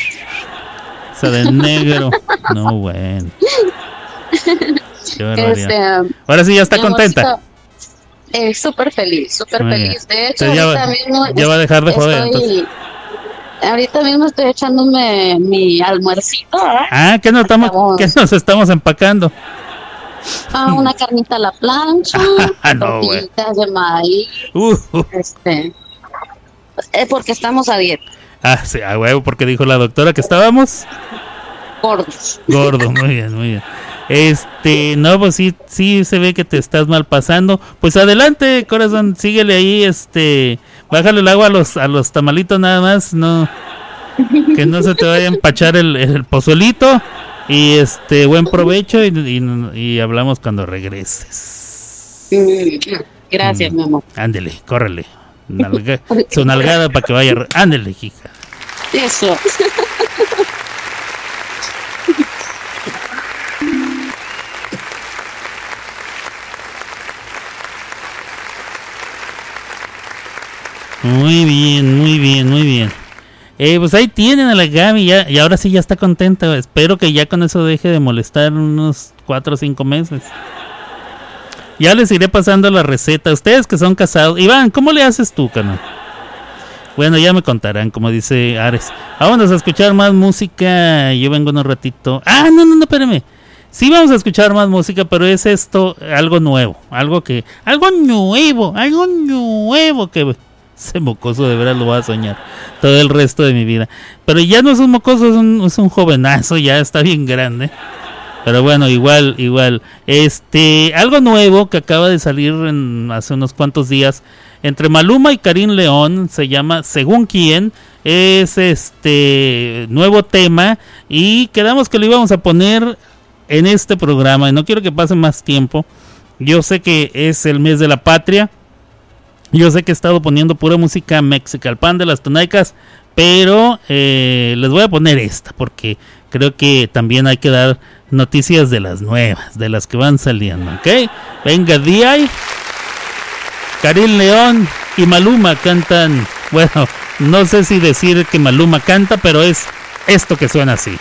O sea, de negro. No, bueno. Qué. Este, Ahora sí ya está contenta. Eh, súper feliz, súper feliz. De hecho, ya ahorita va- mismo ya va a dejar de joder, estoy- Ahorita mismo estoy echándome mi almuercito. Ah, ¿qué nos estamos, Estamos- qué nos estamos empacando? Ah, una carnita a la plancha, [LAUGHS] Ah, no, de maíz, Uh, uh. este... Es porque estamos a dieta, Ah, sí, a huevo, porque dijo la doctora que estábamos gordos. gordo. Muy bien, muy bien. Este, no, pues sí, sí se ve que te estás mal pasando. Pues adelante, corazón, síguele ahí, este, bájale el agua a los, a los tamalitos nada más, no, que no se te vaya a empachar el, el pozolito. Y este, buen provecho y, y- y hablamos cuando regreses. Mm, Gracias, mi amor. Ándele, córrele. Nalga- [LAUGHS] su nalgada para que vaya. Ándele, hija. Eso. Muy bien, muy bien, muy bien. Eh, pues ahí tienen a la Gaby ya, y ahora sí ya está contenta. Espero que ya con eso deje de molestar unos 4 o 5 meses. Ya les iré pasando la receta. Ustedes que son casados. Iván, ¿cómo le haces tú, canal? Bueno, ya me contarán, como dice Ares. Vámonos a escuchar más música. Yo vengo en un ratito. Ah, no, no, no, espérame. Sí vamos a escuchar más música, pero es esto algo nuevo. Algo que... Algo nuevo. Algo nuevo que... Ese mocoso de veras lo voy a soñar todo el resto de mi vida. Pero ya no es un mocoso, es un, jovenazo, ya está bien grande. Pero bueno, igual, igual. Este, algo nuevo que acaba de salir en, hace unos cuantos días entre Maluma y Karim León se llama Según quién. Es este nuevo tema y quedamos que lo íbamos a poner en este programa. Y no quiero que pase más tiempo. Yo sé que es el mes de la patria. Yo sé que he estado poniendo pura música mexical pan de las tonaicas, pero eh, les voy a poner esta porque creo que también hay que dar noticias de las nuevas, de las que van saliendo, ¿ok? Venga, D.I. Karim León y Maluma cantan, bueno, no sé si decir que Maluma canta, pero es esto que suena así.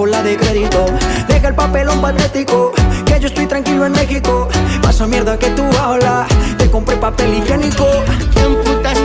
Por la de crédito. Deja el papelón patético, que yo estoy tranquilo en México. Pasa mierda que tú hablas, te compré papel higiénico. ¿Quién putas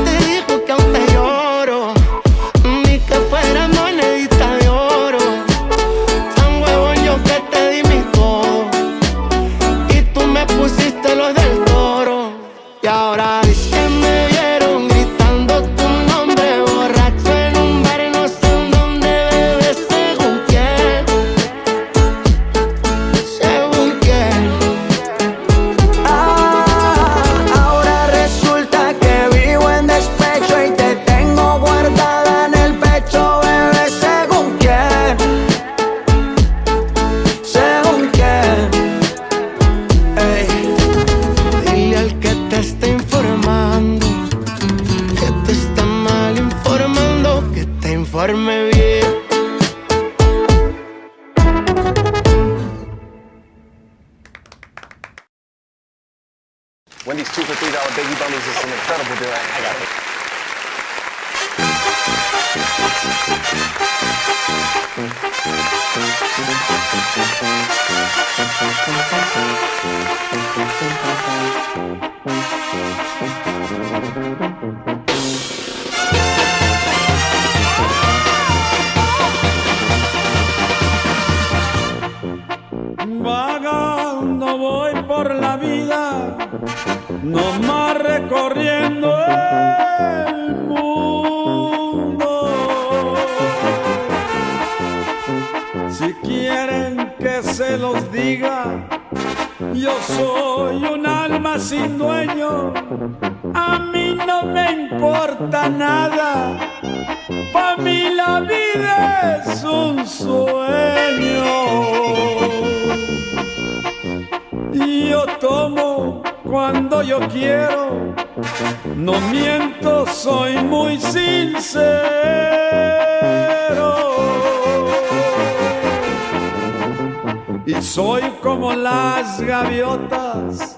soy como las gaviotas,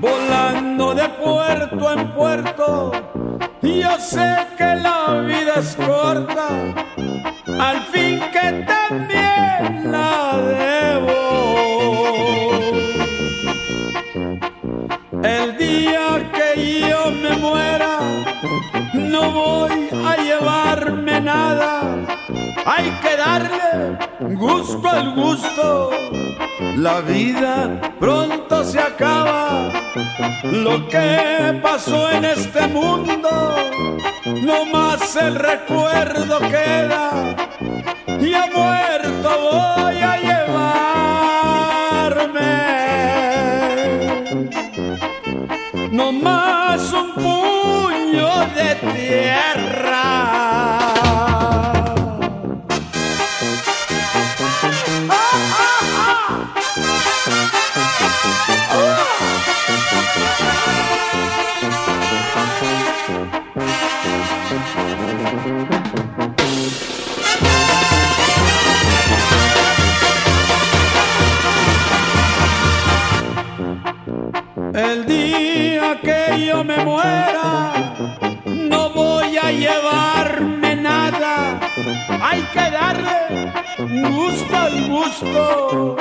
volando de puerto en puerto. Yo sé que la vida es corta, al fin que también Hay que darle gusto al gusto. La vida pronto se acaba. Lo que pasó en este mundo, no más el recuerdo queda. Y a muerto voy a llevarme no más un puño de tierra. Yo me muera, no voy a llevarme nada. Hay que darle gusto al gusto.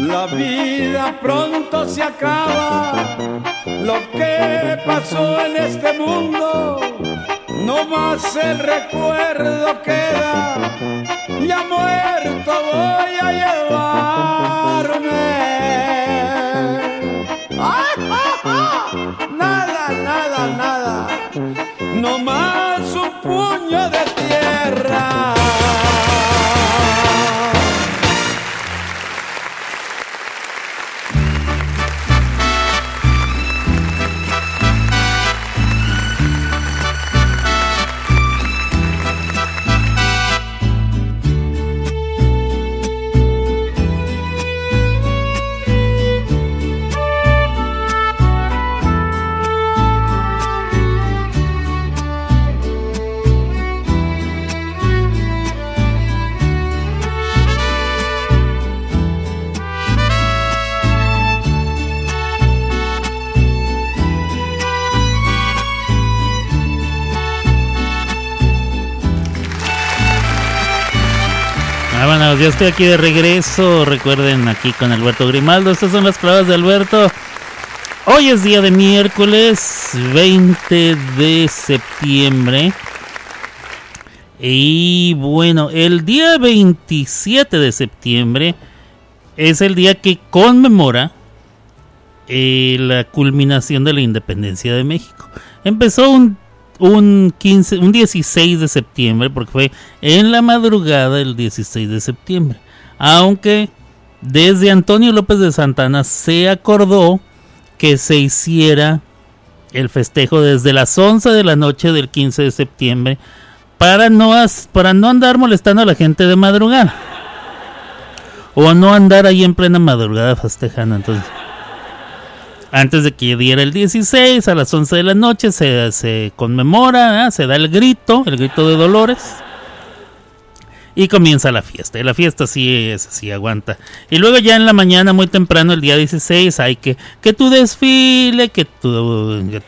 La vida pronto se acaba. Lo que pasó en este mundo, no más el recuerdo queda. Ya muerto voy estoy aquí de regreso. Recuerden aquí con Alberto Grimaldo. Estas son las clavas de Alberto. Hoy es día de miércoles 20 de septiembre. Y bueno, el día 27 de septiembre es el día que conmemora eh, la culminación de la independencia de México. Empezó un, un, 15, un 16 de septiembre, porque fue en la madrugada del 16 de septiembre. Aunque desde Antonio López de Santana se acordó que se hiciera el festejo desde las 11 de la noche del 15 de septiembre para no, para no andar molestando a la gente de madrugada. O no andar ahí en plena madrugada festejando. Entonces, antes de que diera el 16, a las 11 de la noche, se, se conmemora, se da el grito, el grito de Dolores. Y comienza la fiesta. Y la fiesta sí es así, aguanta. Y luego ya en la mañana, muy temprano, el día 16, hay que, que tu desfile, que tu,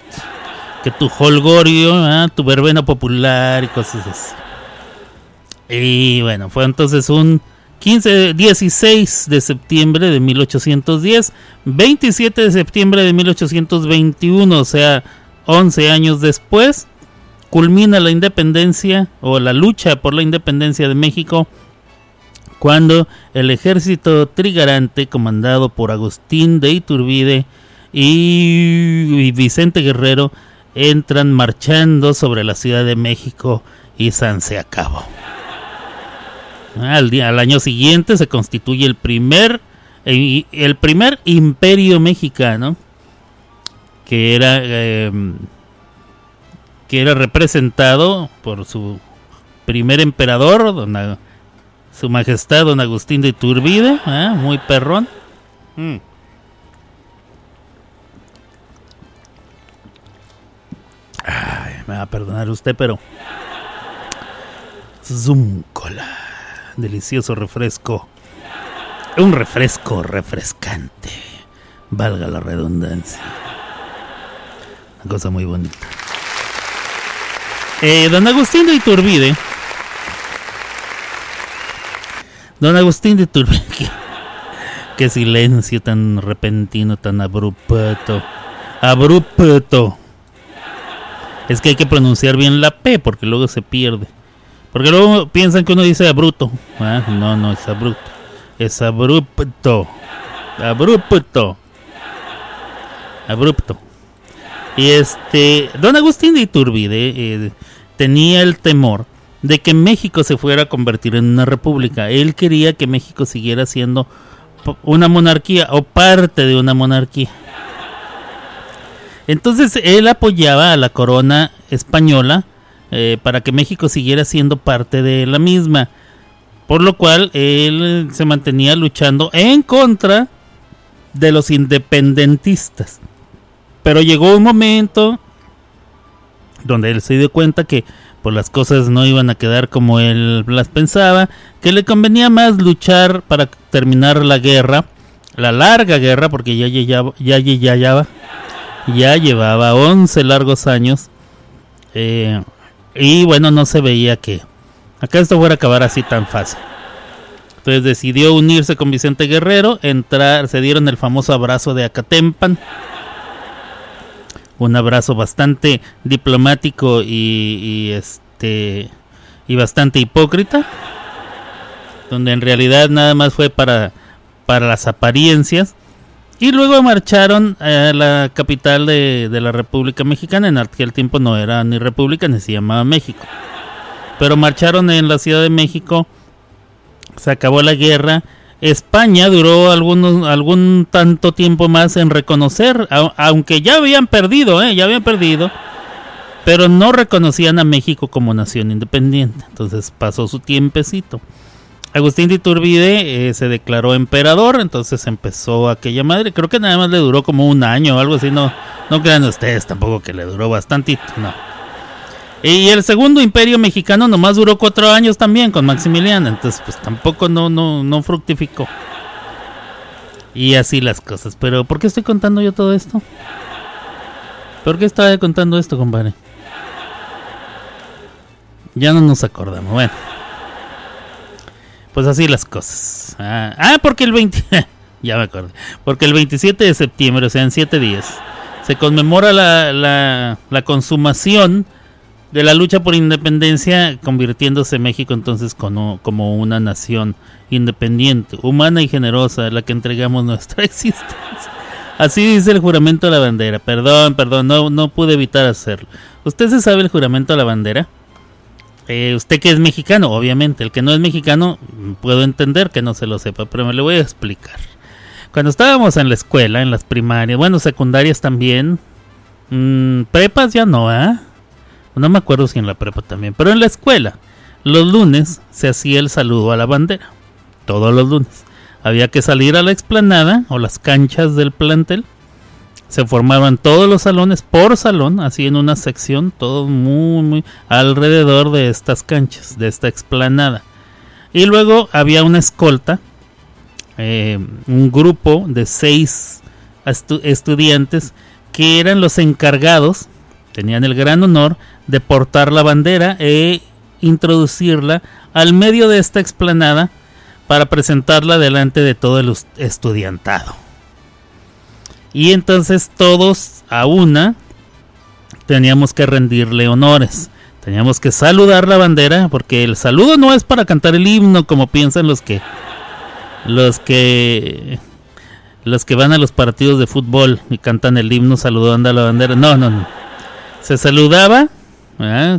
que, tu holgorio, tu verbena popular y cosas así. Y bueno, fue entonces un 15, 16 de septiembre de 1810, 27 de septiembre de 1821, o sea, 11 años después, culmina la independencia o la lucha por la independencia de México cuando el ejército trigarante comandado por Agustín de Iturbide y Vicente Guerrero entran marchando sobre la Ciudad de México y San se acabó. Al, día, al año siguiente se constituye el primer, el primer imperio mexicano que era, em, que era representado por su primer emperador, don, su majestad don Agustín de Iturbide, ¿eh? muy perrón. Mm. Ay, me va a perdonar usted, pero... Zúmcola delicioso refresco. Un refresco refrescante. Valga la redundancia. Una cosa muy bonita. Eh, don Agustín de Iturbide. Don Agustín de Iturbide. [LAUGHS] Qué, silencio tan repentino, tan abrupto. Abrupto. Es que hay que pronunciar bien la P porque luego se pierde. Porque luego piensan que uno dice abrupto. ¿eh? No, no es abrupto. Es abrupto. Abrupto. Abrupto. Y este, don Agustín de Iturbide eh, tenía el temor de que México se fuera a convertir en una república. Él quería que México siguiera siendo una monarquía o parte de una monarquía. Entonces él apoyaba a la corona española eh, para que México siguiera siendo parte de la misma. Por lo cual él se mantenía luchando en contra de los independentistas. Pero llegó un momento donde él se dio cuenta que pues, las cosas no iban a quedar como él las pensaba, que le convenía más luchar para terminar la guerra, la larga guerra, porque ya, ya, ya, ya, ya, ya llevaba 11 largos años. Eh, y bueno, no se veía que acá esto fuera a acabar así tan fácil. Entonces decidió unirse con Vicente Guerrero, entrar, se dieron el famoso abrazo de Acatempan. Un abrazo bastante diplomático y, este y bastante hipócrita, donde en realidad nada más fue para para las apariencias y luego marcharon a la capital de, la República Mexicana. En aquel tiempo no era ni República ni se llamaba México. Pero marcharon en la Ciudad de México. Se acabó la guerra. España duró algunos, algún tanto tiempo más en reconocer, aunque ya habían perdido, ¿eh? ya habían perdido, pero no reconocían a México como nación independiente. Entonces pasó su tiempecito. Agustín de Iturbide eh, se declaró emperador, entonces empezó aquella madre. Creo que nada más le duró como un año o algo así. No, no crean ustedes tampoco que le duró bastantito, no. Y el segundo imperio mexicano nomás duró cuatro años también con Maximiliano, entonces pues tampoco no, no, no fructificó. Y así las cosas. Pero ¿por qué estoy contando yo todo esto? ¿Por qué estaba contando esto, compadre? Ya no nos acordamos. Bueno. Pues así las cosas. Ah, ah porque el 20... [LAUGHS] ya me acuerdo. Porque el 27 de septiembre, o sea, en 7 días, se conmemora la, la, la consumación de la lucha por independencia, convirtiéndose México entonces como, como una nación independiente, humana y generosa, la que entregamos nuestra [LAUGHS] existencia. Así dice el juramento a la bandera. Perdón, perdón, no, no pude evitar hacerlo. ¿Usted se sabe el juramento a la bandera? Eh, usted que es mexicano, obviamente, el que no es mexicano, puedo entender que no se lo sepa, pero me lo voy a explicar. Cuando estábamos en la escuela, en las primarias, bueno, secundarias también, mmm, prepas ya no, ¿eh? No me acuerdo si en la prepa también, pero en la escuela, los lunes se hacía el saludo a la bandera, todos los lunes. Había que salir a la explanada o las canchas del plantel se formaban todos los salones por salón, así en una sección, todo muy, alrededor de estas canchas, de esta explanada. Y luego había una escolta, eh, un grupo de seis estudiantes que eran los encargados, tenían el gran honor de portar la bandera e introducirla al medio de esta explanada para presentarla delante de todo el estudiantado. Y entonces todos a una teníamos que rendirle honores. Teníamos que saludar la bandera porque el saludo no es para cantar el himno como piensan los que los que los que van a los partidos de fútbol y cantan el himno saludando a la bandera. No, no, no. Se saludaba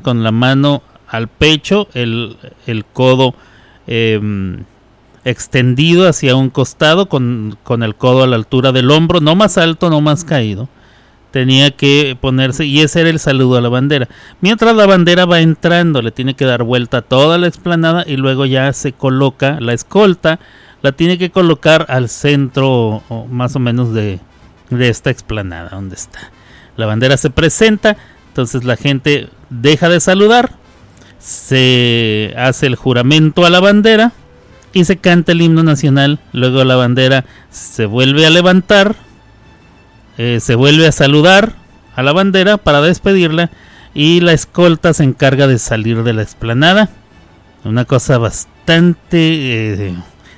con la mano al pecho, el, el codo em, extendido hacia un costado, con, con el codo a la altura del hombro, no más alto, no más caído. Tenía que ponerse, y ese era el saludo a la bandera. Mientras la bandera va entrando, le tiene que dar vuelta a toda la explanada y luego ya se coloca la escolta, la tiene que colocar al centro o más o menos de, de esta explanada donde está. La bandera se presenta, entonces la gente deja de saludar, se hace el juramento a la bandera y se canta el himno nacional. Luego la bandera se vuelve a levantar, eh, se vuelve a saludar a la bandera para despedirla y la escolta se encarga de salir de la explanada. Una cosa bastante eh,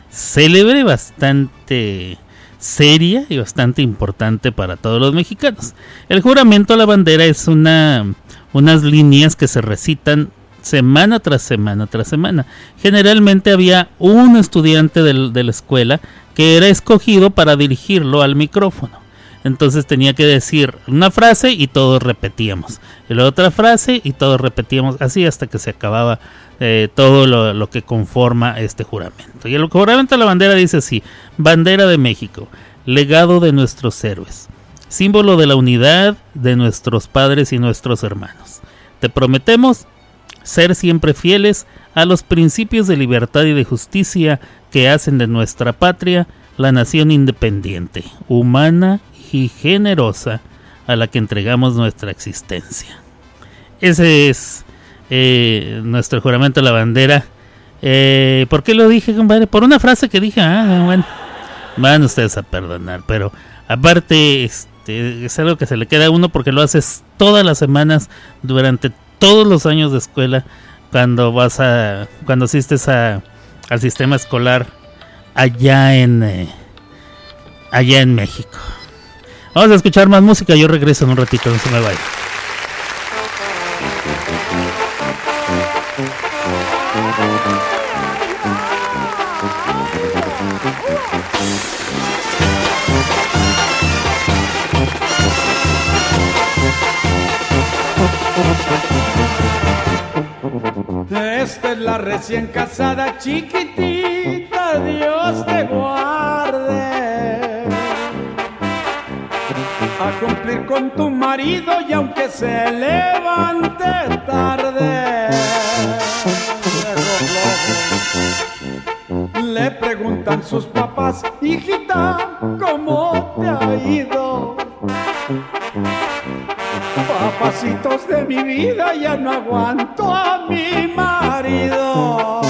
célebre, bastante seria y bastante importante para todos los mexicanos. El juramento a la bandera es una unas líneas que se recitan semana tras semana tras semana. Generalmente había un estudiante de la escuela que era escogido para dirigirlo al micrófono. Entonces tenía que decir una frase y todos repetíamos. Y la otra frase y todos repetíamos así hasta que se acababa eh, todo lo, lo que conforma este juramento. Y el juramento de la bandera dice así, bandera de México, legado de nuestros héroes, símbolo de la unidad de nuestros padres y nuestros hermanos. Te prometemos ser siempre fieles a los principios de libertad y de justicia que hacen de nuestra patria la nación independiente, humana y generosa a la que entregamos nuestra existencia. Ese es eh, nuestro juramento a la bandera. Eh, ¿Por qué lo dije, compadre? Por una frase que dije, ah, bueno, van ustedes a perdonar, pero aparte este, es algo que se le queda a uno porque lo haces todas las semanas durante todos los años de escuela cuando vas a cuando asistes a, al sistema escolar allá en eh, allá en México. Vamos a escuchar más música, yo regreso en un ratito, no se me vaya. Esta es la recién casada chiquitita, Dios te guarde. A cumplir con tu marido y aunque se levante tarde. Le preguntan sus papás, hijita, ¿cómo te ha ido? Papacitos de mi vida, ya no aguanto a mi marido.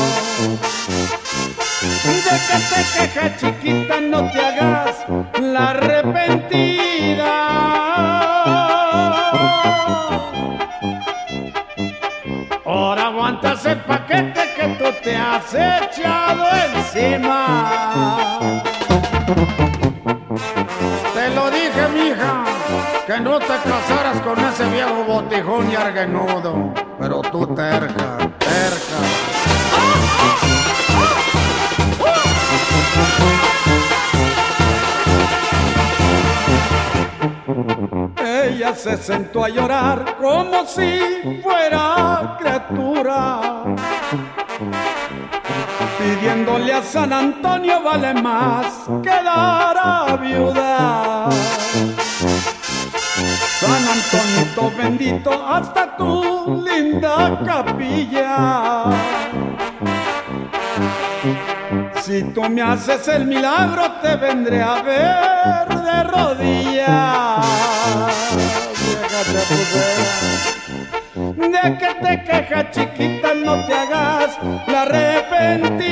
De que te quejas, chiquita, no te hagas la arrepentida. Ahora aguantas el paquete que tú te has echado encima. Que no te casaras con ese viejo botijón y arguenudo. Pero tú terca, terca. Ella se sentó a llorar como si fuera criatura. Pidiéndole a San Antonio vale más quedar a viuda. Bendito hasta tu linda capilla. Si tú me haces el milagro, te vendré a ver de rodillas. De que te quejas, chiquita, no te hagas la arrepentida.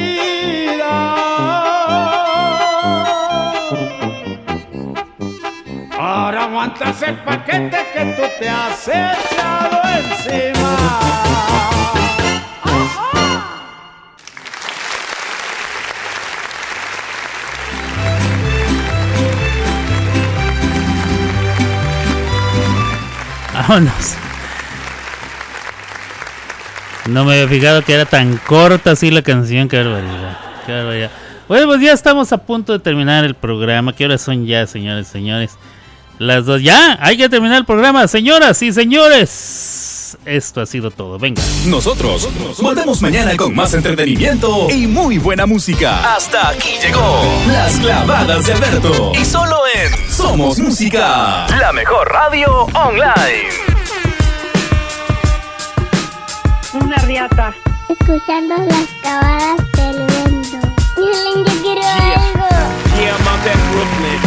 el paquete que tú te has echado encima. [LAUGHS] Vámonos. No me había fijado que era tan corta así la canción, qué barbaridad. Qué. Bueno, pues ya estamos a punto de terminar el programa. ¿Qué horas son ya, señores, señores? Las dos. Ya, hay que terminar el programa, señoras y señores. Esto ha sido todo. Venga. Nosotros volvemos mañana con más entretenimiento y muy buena música. Hasta aquí llegó Las clavadas de Alberto. Y solo en Somos Música, la mejor radio online. Una riata. Escuchando las clavadas del viento. Miren, yo quiero algo. Yeah, I'm out at Brooklyn.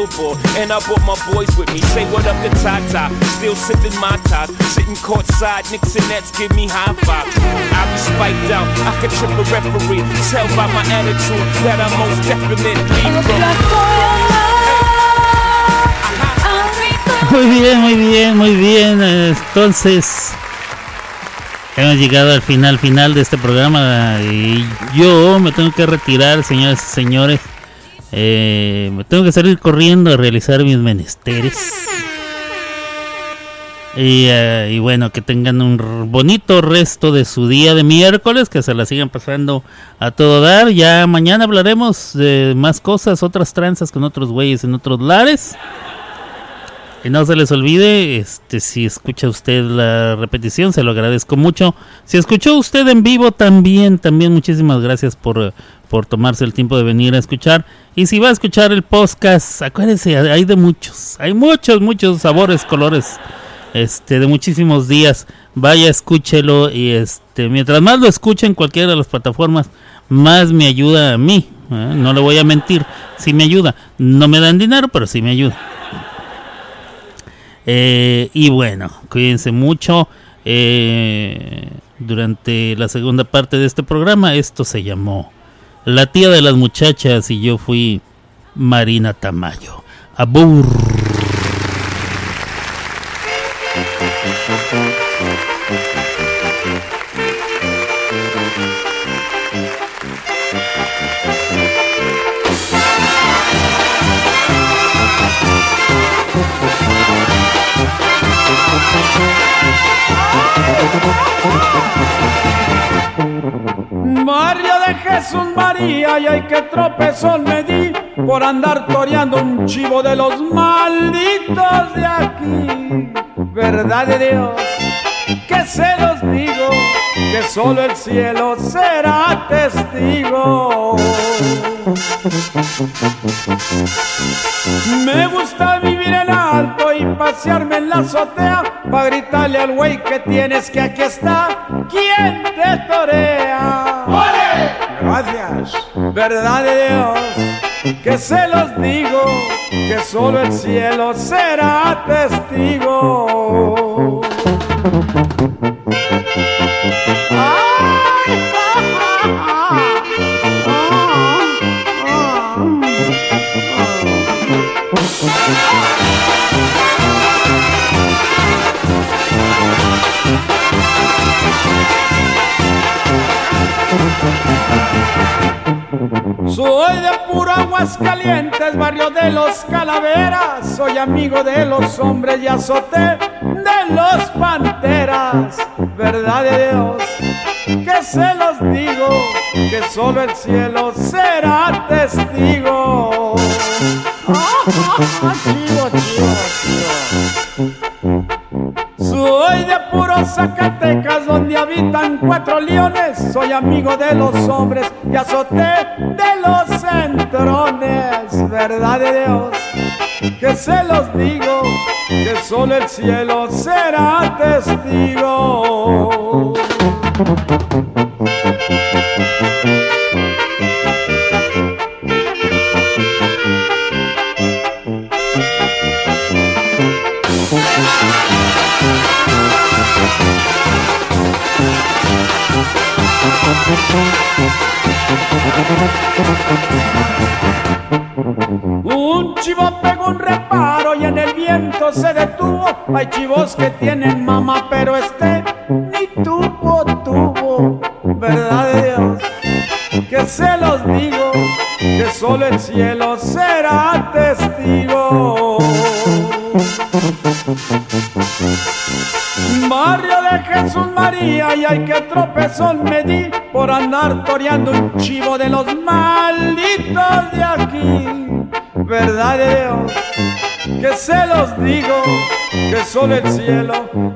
Billboard, and I brought my boys with me. Say what up to Tata, still sipping my top. Sitting courtside, Knicks and Nets give me high five. I be spiked out, I could trip a referee. Tell by my attitude that I'm most definitely Muy bien, muy bien, muy bien. Entonces, hemos llegado al final, final de este programa. Y yo me tengo que retirar, señores y señores. Eh, me tengo que salir corriendo a realizar mis menesteres. Y, eh, y bueno, que tengan un bonito resto de su día de miércoles, que se la sigan pasando a todo dar. Ya mañana hablaremos de más cosas, otras tranzas con otros güeyes en otros lares. Y no se les olvide, este, si escucha usted la repetición, se lo agradezco mucho. Si escuchó usted en vivo también, también muchísimas gracias por, por tomarse el tiempo de venir a escuchar. Y si va a escuchar el podcast, acuérdense, hay de muchos, hay muchos, muchos sabores, colores, este, de muchísimos días. Vaya, escúchelo y este, mientras más lo escuche en cualquiera de las plataformas, más me ayuda a mí. ¿eh? No le voy a mentir, sí me ayuda. No me dan dinero, pero sí me ayuda. Eh, y bueno, cuídense mucho. eh, durante la segunda parte de este programa, esto se llamó La tía de las muchachas y yo fui Marina Tamayo. Abur. Jesús María, y ay que tropezón me di por andar toreando un chivo de los malditos de aquí. Verdad de Dios, que se los digo, que solo el cielo será testigo. Me gusta vivir en alto y pasearme en la azotea para gritarle al güey que tienes que aquí está quien te torea. Gracias, verdad de Dios, que se los digo, que solo el cielo será testigo. Soy de puro Aguascalientes, barrio de los Calaveras. Soy amigo de los hombres y azoté de los panteras. Verdad de Dios, que se los digo, que solo el cielo será testigo. [LAUGHS] Amigo de los hombres y azoté de los centrones. Verdad de Dios, que se los digo, que solo el cielo será testigo. Un chivo pegó un reparo y en el viento se detuvo. Hay chivos que tienen mamá, pero este ni tuvo, tuvo. ¿Verdad Dios? Que se los digo, que solo el cielo será testigo. Barrio de Jesús María y hay que tropezón toreando un chivo de los malditos de aquí. ¿Verdad Dios? Que se los digo, que solo el cielo.